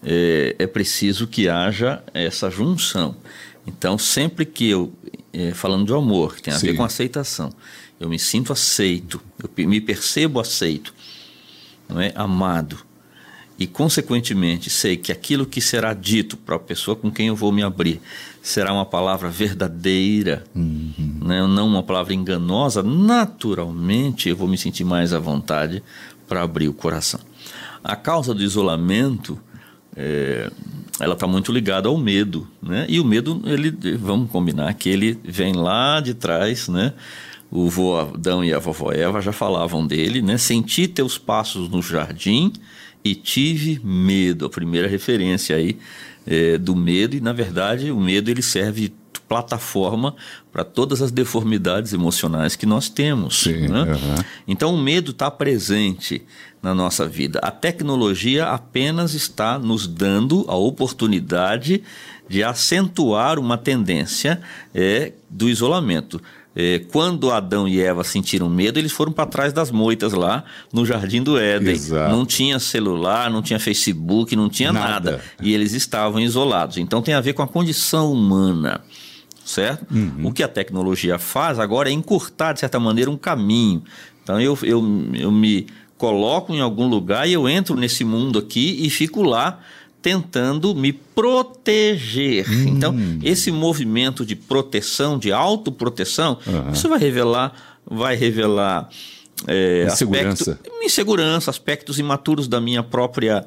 é, é preciso que haja essa junção. Então, sempre que eu, é, falando de amor, que tem a Sim. ver com aceitação, eu me sinto aceito, eu me percebo aceito, não é? amado, e consequentemente sei que aquilo que será dito para a pessoa com quem eu vou me abrir será uma palavra verdadeira, uhum. né? não uma palavra enganosa, naturalmente eu vou me sentir mais à vontade para abrir o coração. A causa do isolamento é, ela está muito ligada ao medo, né? E o medo, ele, vamos combinar que ele vem lá de trás, né? O vô Adão e a vovó Eva já falavam dele, né? Senti teus passos no jardim e tive medo. A primeira referência aí é, do medo e na verdade o medo ele serve plataforma para todas as deformidades emocionais que nós temos. Sim, né? uhum. Então o medo está presente na nossa vida. A tecnologia apenas está nos dando a oportunidade de acentuar uma tendência é, do isolamento. É, quando Adão e Eva sentiram medo, eles foram para trás das moitas lá no Jardim do Éden. Exato. Não tinha celular, não tinha Facebook, não tinha nada. nada. E eles estavam isolados. Então tem a ver com a condição humana certo? Uhum. O que a tecnologia faz agora é encurtar, de certa maneira, um caminho. Então eu, eu, eu me coloco em algum lugar e eu entro nesse mundo aqui e fico lá tentando me proteger. Hum. Então, esse movimento de proteção, de autoproteção, uhum. isso vai revelar, vai revelar é, insegurança. Aspecto, insegurança, aspectos imaturos da minha própria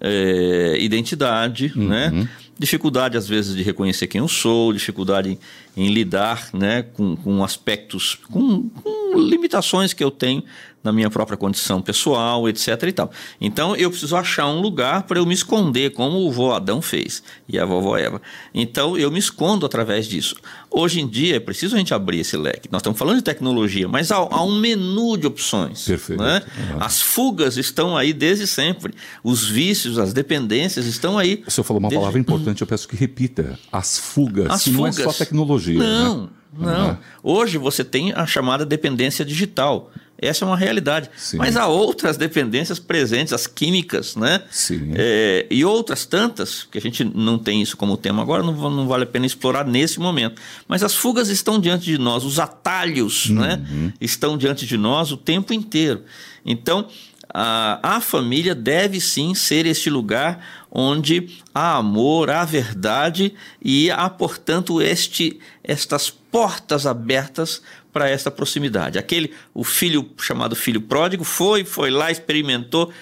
é, identidade, uhum. né? Dificuldade às vezes de reconhecer quem eu sou, dificuldade em, em lidar né, com, com aspectos, com, com, limitações que eu tenho na minha própria condição pessoal, etc. e tal. Então eu preciso achar um lugar para eu me esconder, como o vô Adão fez e a vovó Eva. Então eu me escondo através disso. Hoje em dia é preciso a gente abrir esse leque. Nós estamos falando de tecnologia, mas há, há um menu de opções. Perfeito. Né? Uhum. As fugas estão aí desde sempre. Os vícios, as dependências estão aí. O senhor falou uma desde... palavra importante, eu peço que repita. As fugas. As fugas. Não é só tecnologia. Não, né? não. Uhum. Hoje você tem a chamada dependência digital. Essa é uma realidade. Sim. Mas há outras dependências presentes, as químicas, né? Sim. É, e outras tantas, que a gente não tem isso como tema agora, não, não, vale a pena explorar nesse momento. Mas as fugas estão diante de nós, os atalhos né? uhum. né? estão diante de nós o tempo inteiro. Então, a, a família deve sim ser este lugar onde há amor, há verdade e há, portanto, este, estas portas abertas para esta proximidade. Aquele, o filho chamado filho pródigo, foi, foi lá, experimentou,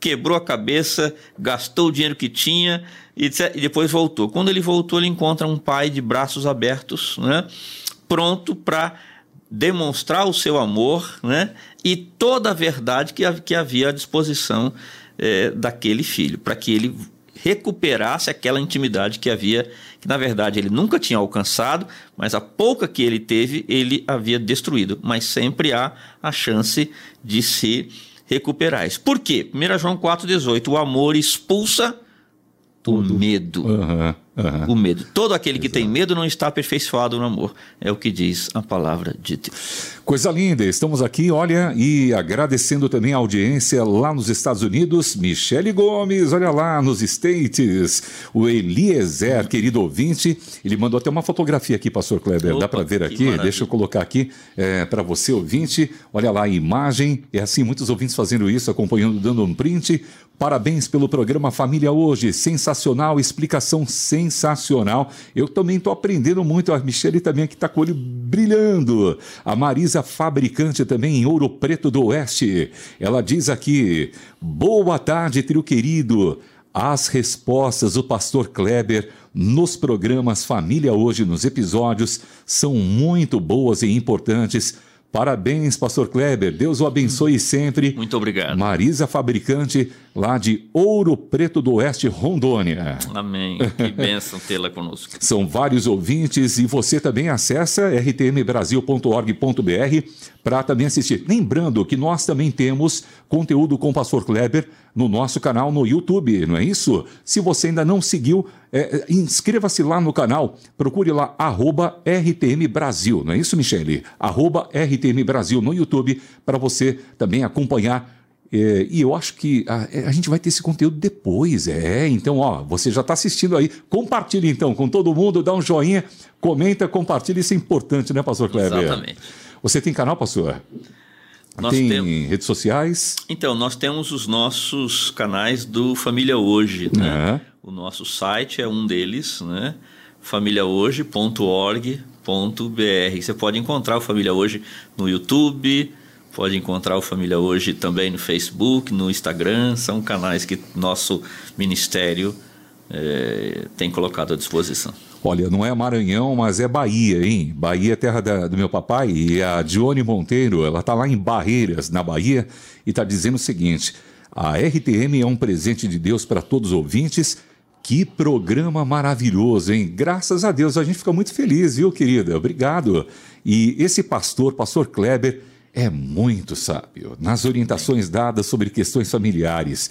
quebrou a cabeça, gastou o dinheiro que tinha e, e depois voltou. Quando ele voltou, ele encontra um pai de braços abertos, né, pronto para demonstrar o seu amor né, e toda a verdade que, que havia à disposição é, daquele filho, para que ele recuperasse aquela intimidade que havia, que na verdade ele nunca tinha alcançado, mas a pouca que ele teve, ele havia destruído. Mas sempre há a chance de se recuperar. Por quê? 1 João 4,18: o amor expulsa Tudo. o medo. Uhum. Uhum. O medo. Todo aquele que tem medo não está aperfeiçoado no amor. É o que diz a palavra de Deus. Coisa linda, estamos aqui, olha, e agradecendo também a audiência lá nos Estados Unidos. Michele Gomes, olha lá nos States. O Eliezer, querido ouvinte, ele mandou até uma fotografia aqui, pastor Kleber. Opa, Dá para ver aqui? Deixa eu colocar aqui é, para você, ouvinte. Olha lá a imagem. É assim, muitos ouvintes fazendo isso, acompanhando, dando um print. Parabéns pelo programa Família Hoje. Sensacional, explicação sem sensacional. Eu também estou aprendendo muito. A Michelle também aqui está com o olho brilhando. A Marisa Fabricante também em Ouro Preto do Oeste. Ela diz aqui: Boa tarde, trio querido. As respostas do pastor Kleber nos programas Família Hoje, nos episódios, são muito boas e importantes Parabéns, pastor Kleber. Deus o abençoe sempre. Muito obrigado. Marisa Fabricante, lá de Ouro Preto do Oeste, Rondônia. Amém. Que bênção tê-la conosco. São vários ouvintes e você também acessa rtmbrasil.org.br para também assistir. Lembrando que nós também temos conteúdo com o pastor Kleber no nosso canal no YouTube, não é isso? Se você ainda não seguiu, é, é inscreva-se lá no canal, procure lá, arroba RTM Brasil, não é isso, Michele? Arroba RTM Brasil no YouTube, para você também acompanhar é, e eu acho que a, é, a, gente vai ter esse conteúdo depois, é. Então, ó, você já está assistindo aí. Compartilhe então com todo mundo, dá um joinha, comenta, compartilha. Isso é importante, né, Pastor Kleber? Exatamente. Você tem canal, Pastor? Nós tem tem... redes sociais? Então, nós temos os nossos canais do Família Hoje. Né? O nosso site é um deles, né? famíliahoje.org.br. Você pode encontrar o Família Hoje no YouTube, pode encontrar o Família Hoje também no Facebook, no Instagram. São canais que nosso ministério é, tem colocado à disposição. Olha, não é Maranhão, mas é Bahia, hein? Bahia é terra da, do meu papai e a Dione Monteiro, ela está lá em Barreiras, na Bahia, e está dizendo o seguinte: a RTM é um presente de Deus para todos os ouvintes. Que programa maravilhoso, hein? Graças a Deus, a gente fica muito feliz, viu, querida? Obrigado. E esse pastor, pastor Kleber, é muito sábio nas orientações dadas sobre questões familiares.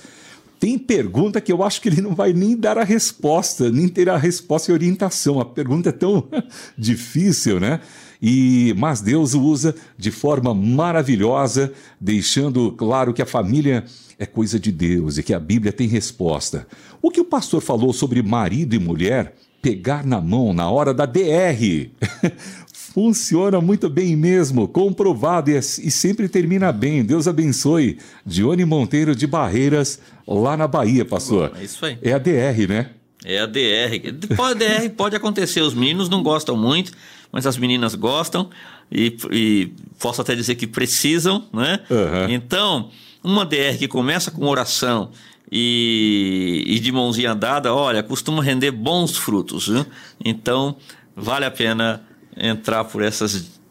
Tem pergunta que eu acho que ele não vai nem dar a resposta, nem ter a resposta e orientação. A pergunta é tão difícil, né? E, mas Deus o usa de forma maravilhosa, deixando claro que a família é coisa de Deus e que a Bíblia tem resposta. O que o pastor falou sobre marido e mulher pegar na mão na hora da DR. Funciona muito bem mesmo, comprovado e, e, sempre termina bem. Deus abençoe. Dione Monteiro de Barreiras, lá na Bahia, pastor. É isso aí. É a DR, né? É a DR. Pode, DR pode acontecer, os meninos não gostam muito, mas as meninas gostam e, e posso até dizer que precisam, né? Uhum. Então, uma DR que começa com oração e, e de mãozinha dada, olha, costuma render bons frutos, viu? Então, vale a pena entrar por essas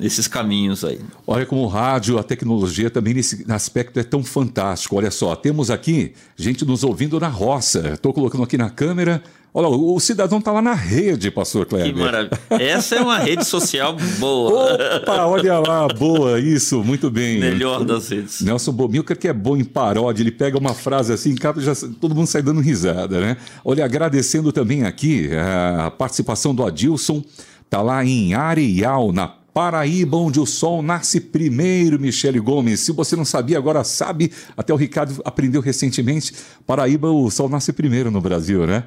esses caminhos aí. Olha como o rádio, a tecnologia também nesse aspecto é tão fantástico. Olha só, temos aqui gente nos ouvindo na roça. Estou colocando aqui na câmera. Olha, o cidadão está lá na rede, pastor Kleber. Que maravilha. Essa é uma rede social boa. Opa, olha lá, boa, isso, muito bem. Melhor das redes. Nelson Bomilcar, que é bom em paródia, ele pega uma frase assim, já, todo mundo sai dando risada, né? Olha, agradecendo também aqui a participação do Adilson Está lá em Areial, na Paraíba, onde o sol nasce primeiro, Michele Gomes. Se você não sabia, agora sabe. Até o Ricardo aprendeu recentemente. Paraíba, o sol nasce primeiro no Brasil, né?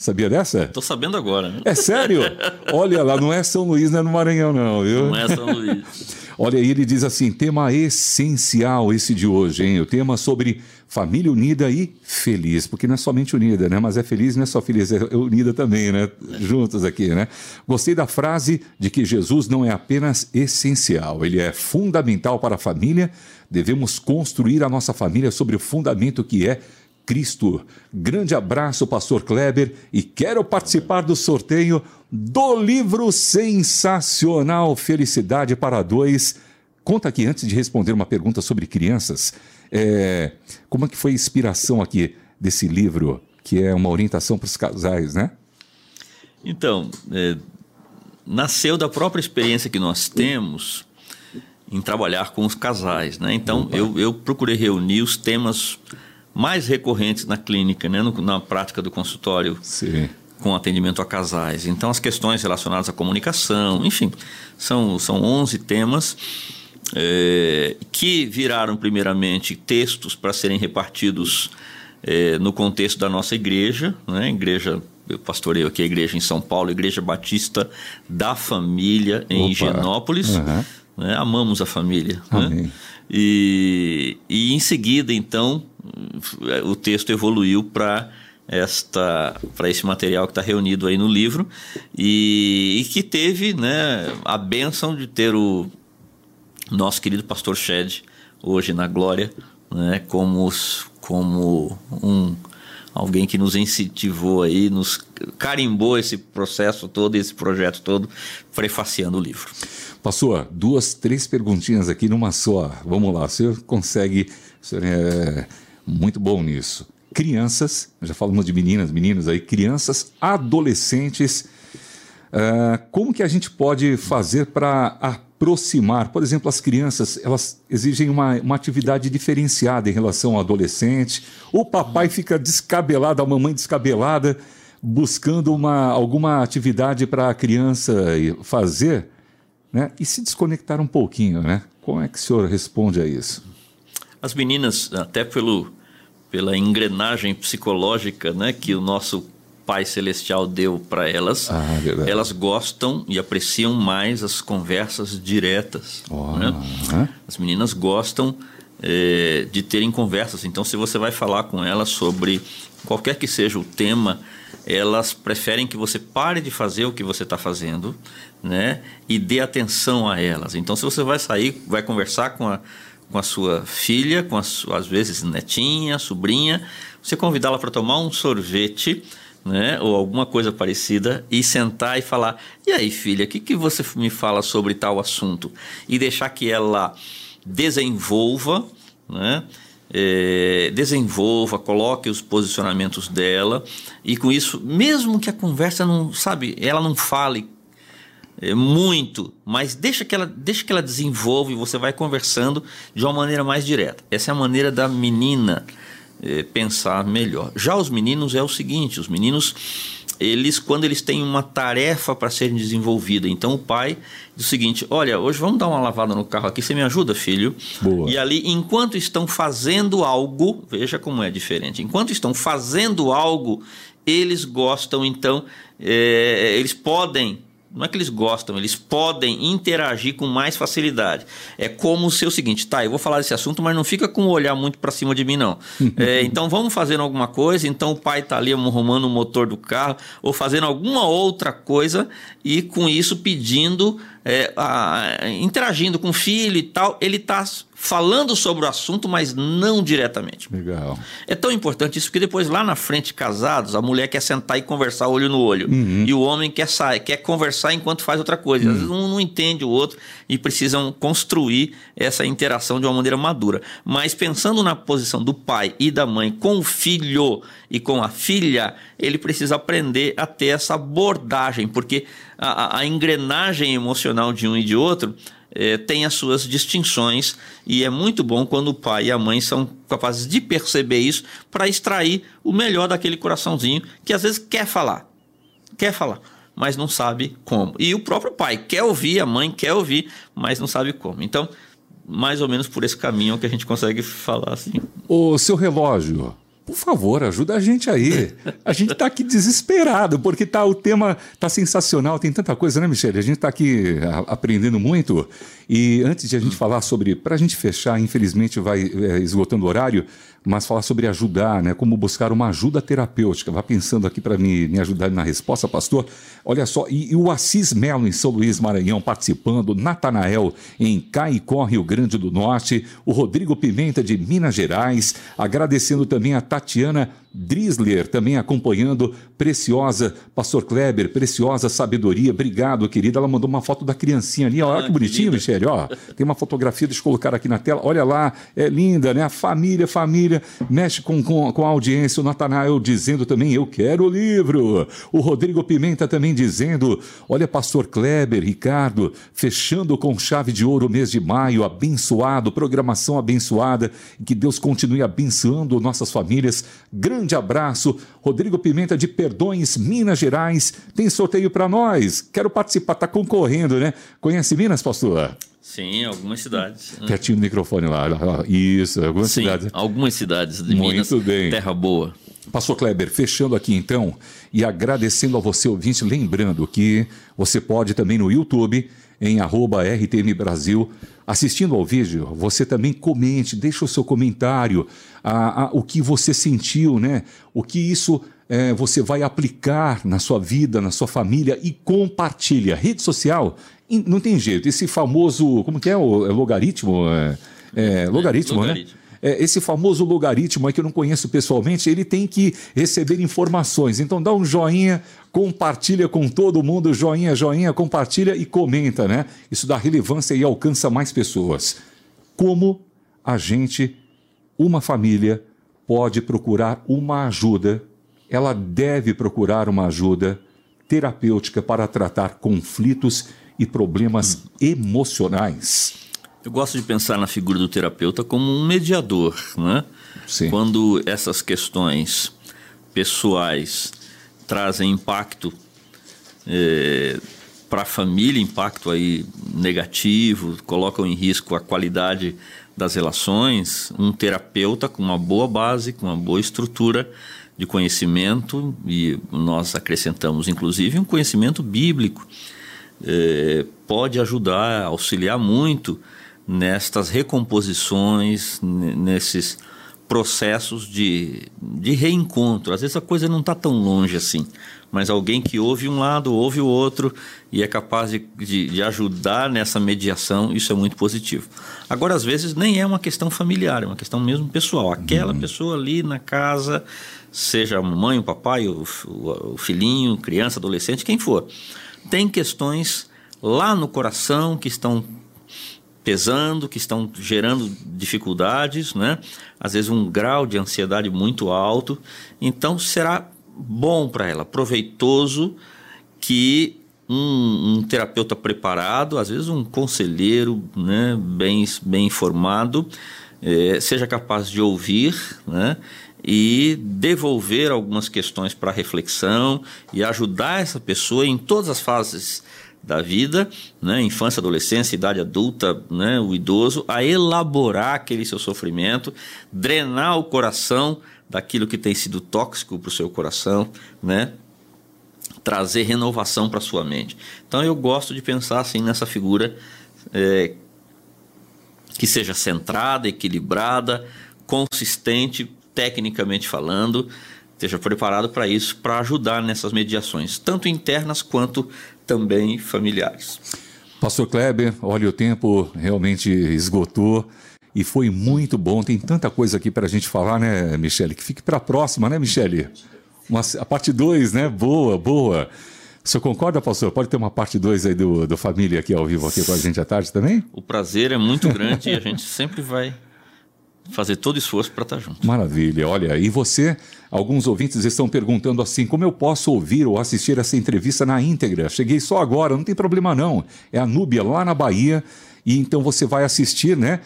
Sabia dessa? Tô sabendo agora. Né? É sério? Olha lá, não é São Luís, não é no Maranhão, não, viu? Não é São Luís. Olha, ele diz assim: tema essencial esse de hoje, hein? O tema sobre família unida e feliz, porque não é somente unida, né? Mas é feliz, não é só feliz, é unida também, né? Juntos aqui, né? Gostei da frase de que Jesus não é apenas essencial, ele é fundamental para a família. Devemos construir a nossa família sobre o fundamento que é Cristo. Grande abraço, Pastor Kleber, e quero participar do sorteio do livro sensacional Felicidade para Dois. Conta aqui, antes de responder uma pergunta sobre crianças, é, como é que foi a inspiração aqui desse livro, que é uma orientação para os casais, né? Então, é, nasceu da própria experiência que nós temos em trabalhar com os casais, né? Então, eu, eu procurei reunir os temas mais recorrentes na clínica, né, no, na prática do consultório Sim. com atendimento a casais. Então, as questões relacionadas à comunicação, enfim, são, são 11 temas é, que viraram, primeiramente, textos para serem repartidos é, no contexto da nossa igreja, né, igreja eu pastoreio aqui a igreja em São Paulo, Igreja Batista da Família em Opa. Higienópolis. Uhum. Né? Amamos a família. Né? E, e em seguida, então, o texto evoluiu para esta para esse material que está reunido aí no livro e, e, que teve né, a benção de ter o nosso querido pastor Shed hoje na Glória né, como, como um alguém que nos incentivou aí, nos carimbou esse processo todo, esse projeto todo, prefaciando o livro. Pastor, duas, três perguntinhas aqui numa só. Vamos lá, o senhor consegue, o senhor é muito bom nisso. Crianças, já falamos de meninas, meninos aí, crianças, adolescentes, uh, como que a gente pode fazer para aproximar? Por exemplo, as crianças, elas exigem uma, uma atividade diferenciada em relação ao adolescente. O papai fica descabelado, a mamãe descabelada, buscando uma, alguma atividade para a criança fazer né? e se desconectar um pouquinho. Né? Como é que o senhor responde a isso? As meninas, até pelo, pela engrenagem psicológica né, que o nosso Pai Celestial deu para elas, ah, elas gostam e apreciam mais as conversas diretas. Oh, né? As meninas gostam é, de terem conversas. Então, se você vai falar com elas sobre qualquer que seja o tema, elas preferem que você pare de fazer o que você está fazendo, né? E dê atenção a elas. Então, se você vai sair, vai conversar com a, com a sua filha, com a sua, às vezes netinha, sobrinha, você convidá-la para tomar um sorvete, né? Ou alguma coisa parecida e sentar e falar: "E aí, filha, o que, que você me fala sobre tal assunto?" E deixar que ela desenvolva, né? é, desenvolva, coloque os posicionamentos dela e com isso, mesmo que a conversa não, sabe, ela não fale muito, mas deixa que ela deixa que ela desenvolva e você vai conversando de uma maneira mais direta. Essa é a maneira da menina é, pensar melhor. Já os meninos é o seguinte, os meninos eles quando eles têm uma tarefa para ser desenvolvida. Então o pai diz o seguinte: "Olha, hoje vamos dar uma lavada no carro aqui, você me ajuda, filho?" Boa. E ali enquanto estão fazendo algo, veja como é diferente. Enquanto estão fazendo algo, eles gostam então, é, eles podem não é que eles gostam, eles podem interagir com mais facilidade. É como se o seguinte, tá, eu vou falar desse assunto, mas não fica com o olhar muito para cima de mim, não. é, então vamos fazendo alguma coisa, então o pai está ali arrumando o motor do carro, ou fazendo alguma outra coisa, e com isso pedindo, é, a, interagindo com o filho e tal, ele está falando sobre o assunto, mas não diretamente. Legal. É tão importante isso que depois lá na frente, casados, a mulher quer sentar e conversar olho no olho. Uhum. E o homem quer sair, quer conversar enquanto faz outra coisa. Uhum. Às vezes um não entende o outro e precisam construir essa interação de uma maneira madura. Mas pensando na posição do pai e da mãe com o filho e com a filha, ele precisa aprender a ter essa abordagem, porque a, a engrenagem emocional de um e de outro é, tem as suas distinções e é muito bom quando o pai e a mãe são capazes de perceber isso para extrair o melhor daquele coraçãozinho que às vezes quer falar, quer falar, mas não sabe como. E o próprio pai quer ouvir, a mãe quer ouvir, mas não sabe como. Então, mais ou menos por esse caminho que a gente consegue falar assim. O seu relógio por favor, ajuda a gente aí. A gente está aqui desesperado, porque tá, o tema tá sensacional, tem tanta coisa, né, Michele? A gente está aqui a, aprendendo muito. E antes de a gente falar sobre, para a gente fechar, infelizmente vai é, esgotando o horário, mas falar sobre ajudar, né? Como buscar uma ajuda terapêutica. Vá pensando aqui para me, me ajudar na resposta, pastor. Olha só, e, e, o Assis Melo em São Luís, Maranhão, participando, Natanael em Caicó, Rio Grande do Norte, o Rodrigo Pimenta de Minas Gerais, agradecendo também a Tatiana Drisler também acompanhando, preciosa, Pastor Kleber, preciosa sabedoria, obrigado, querida. Ela mandou uma foto da criancinha ali, olha ah, que bonitinho, Michele, ó. Tem uma fotografia, deixa eu colocar aqui na tela, olha lá, é linda, né? A família, família, mexe com, com, com a audiência. O Natanael dizendo também, eu quero o livro. O Rodrigo Pimenta também dizendo, olha, Pastor Kleber, Ricardo, fechando com chave de ouro o mês de maio, abençoado, programação abençoada, que Deus continue abençoando nossas famílias. Grande abraço. Rodrigo Pimenta de Perdões, Minas Gerais. Tem sorteio para nós. Quero participar, tá concorrendo, né? Conhece Minas, pastor? Sim, algumas cidades. Pertinho do microfone lá. Isso, algumas Sim, cidades. Algumas cidades de Muito Minas. Bem. Terra boa. Pastor Kleber, fechando aqui então e agradecendo a você, ouvinte, lembrando que você pode também no YouTube, em arroba RTM Brasil, assistindo ao vídeo, você também comente, deixa o seu comentário, a, a, o que você sentiu, né? O que isso é, você vai aplicar na sua vida, na sua família e compartilha. Rede social, não tem jeito. Esse famoso, como que é o é logaritmo? É, é, logaritmo, é, né? É, esse famoso logaritmo aí que eu não conheço pessoalmente, ele tem que receber informações. Então dá um joinha, compartilha com todo mundo, joinha, joinha, compartilha e comenta, né? Isso dá relevância e alcança mais pessoas. Como a gente, uma família, pode procurar uma ajuda, ela deve procurar uma ajuda terapêutica para tratar conflitos e problemas emocionais. Eu gosto de pensar na figura do terapeuta como um mediador, né? Sim. Quando essas questões pessoais trazem impacto é, para a família, impacto aí negativo, colocam em risco a qualidade das relações, um terapeuta com uma boa base, com uma boa estrutura de conhecimento e nós acrescentamos inclusive um conhecimento bíblico é, pode ajudar, auxiliar muito nestas recomposições, nesses processos de, de reencontro. Às vezes a coisa não está tão longe assim, mas alguém que ouve um lado, ouve o outro e é capaz de, de, de, ajudar nessa mediação, isso é muito positivo. Agora, às vezes, nem é uma questão familiar, é uma questão mesmo pessoal. Aquela uhum. pessoa ali na casa, seja a mãe, o papai, o, o, o filhinho, criança, adolescente, quem for, tem questões lá no coração que estão pesando, que estão gerando dificuldades, né? às vezes um grau de ansiedade muito alto. Então será bom para ela, proveitoso que um, um, terapeuta preparado, às vezes um conselheiro né, bem, bem informado, eh, seja capaz de ouvir né, e devolver algumas questões para reflexão e ajudar essa pessoa em todas as fases da vida, né, infância, adolescência, idade adulta, né, o idoso, a elaborar aquele seu sofrimento, drenar o coração daquilo que tem sido tóxico para o seu coração, né, trazer renovação para sua mente. Então eu gosto de pensar assim nessa figura é, que seja centrada, equilibrada, consistente, tecnicamente falando, esteja preparado para isso, para ajudar nessas mediações, tanto internas quanto também familiares. Pastor Kleber, olha, o tempo realmente esgotou e foi muito bom. Tem tanta coisa aqui para a gente falar, né, Michele? Que fique para a próxima, né, Michele? Uma, a parte 2, né? Boa, boa. O senhor concorda, pastor? Pode ter uma parte 2 aí do, do Família aqui ao vivo aqui com a gente à tarde também? O prazer é muito grande e a gente sempre vai fazer todo esforço para estar tá junto. Maravilha. Olha, e você, alguns ouvintes estão perguntando assim: como eu posso ouvir ou assistir essa entrevista na íntegra? Cheguei só agora, não tem problema não. É a Núbia lá na Bahia. E então você vai assistir né,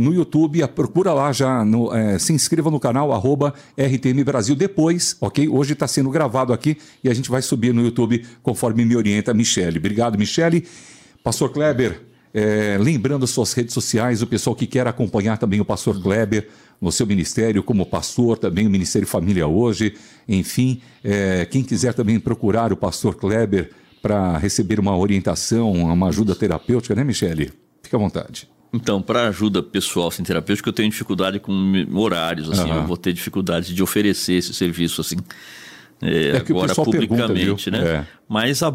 no YouTube, procura lá já, no, é, se inscreva no canal arroba RTM Brasil depois, ok? Hoje está sendo gravado aqui e a gente vai subir no YouTube conforme me orienta a Michele. Obrigado, Michele. Pastor Kleber, É, lembrando suas redes sociais, o pessoal que quer acompanhar também o pastor Kleber no seu ministério como pastor, também o Ministério Família hoje. Enfim, é, quem quiser também procurar o pastor Kleber para receber uma orientação, uma ajuda terapêutica, né, Michele? Fique à vontade. Então, para ajuda pessoal sem terapêutica, eu tenho dificuldade com horários, assim, uhum. eu vou ter dificuldade de oferecer esse serviço, assim, é, é agora publicamente, pergunta, né? É. Mas a,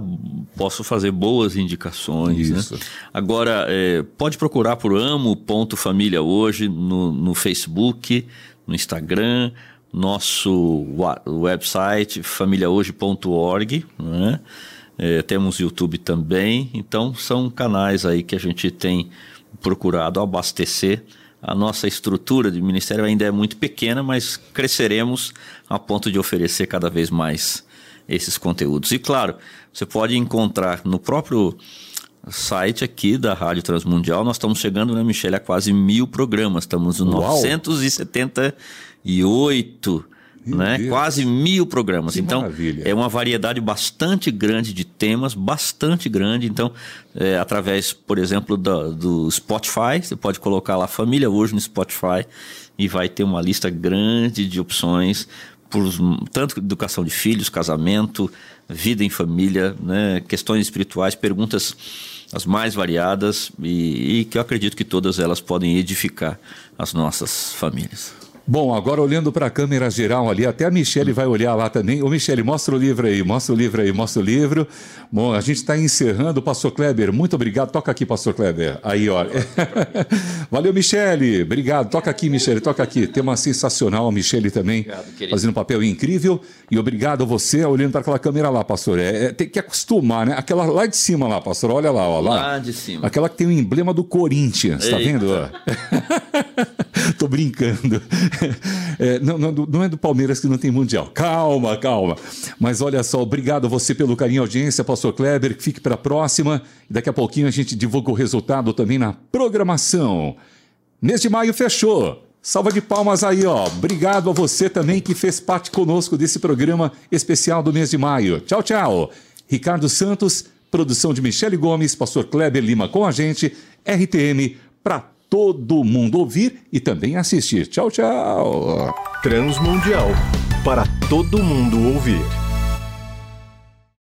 posso fazer boas indicações, né? Isso. né? Agora, é, pode procurar por amo.família hoje no, no Facebook, no Instagram, nosso website famíliahoje.org, né? É, temos YouTube também, então são canais aí que a gente tem procurado abastecer. A nossa estrutura de ministério ainda é muito pequena, mas cresceremos a ponto de oferecer cada vez mais esses conteúdos. E claro, você pode encontrar no próprio site aqui da Rádio Transmundial, nós estamos chegando, né, Michele, a quase mil programas. Estamos no 978 né? Quase mil programas. Que então, maravilha. é uma variedade bastante grande de temas, bastante grande. Então, é, através, por exemplo, do, do Spotify, você pode colocar lá Família Hoje no Spotify e vai ter uma lista grande de opções por tanto educação de filhos, casamento, vida em família, né? questões espirituais, perguntas as mais variadas e, e que eu acredito que todas elas podem edificar as nossas famílias. Bom, agora olhando para a câmera geral ali, até a Michelle vai olhar lá também. Ô, Michelle, mostra o livro aí, mostra o livro aí, mostra o livro. Bom, a gente está encerrando. Pastor Kleber, muito obrigado. Toca aqui, Pastor Kleber. Aí, ó. Valeu, Michelle. Obrigado. Toca aqui, Michelle, toca aqui. Tema sensacional, a Michelle também, obrigado, fazendo um papel incrível. E obrigado a você, olhando para aquela câmera lá, pastor. É, é, tem que acostumar, né? Aquela lá de cima lá, pastor. Olha lá, ó. Lá, lá de cima. Aquela que tem o emblema do Corinthians, Eita. tá vendo? Tô brincando. É, não, não, não, é do Palmeiras que não tem Mundial. Calma, calma. Mas olha só, obrigado a você pelo carinho audiência, Pastor Kleber. Fique para a próxima. Daqui a pouquinho a gente divulga o resultado também na programação. Mês de maio fechou. Salva de palmas aí, ó. Obrigado a você também que fez parte conosco desse programa especial do mês de maio. Tchau, tchau. Ricardo Santos, produção de Michele Gomes, Pastor Kleber Lima com a gente, RTM para todo mundo ouvir e também assistir. Tchau, tchau. Transmundial para todo mundo ouvir.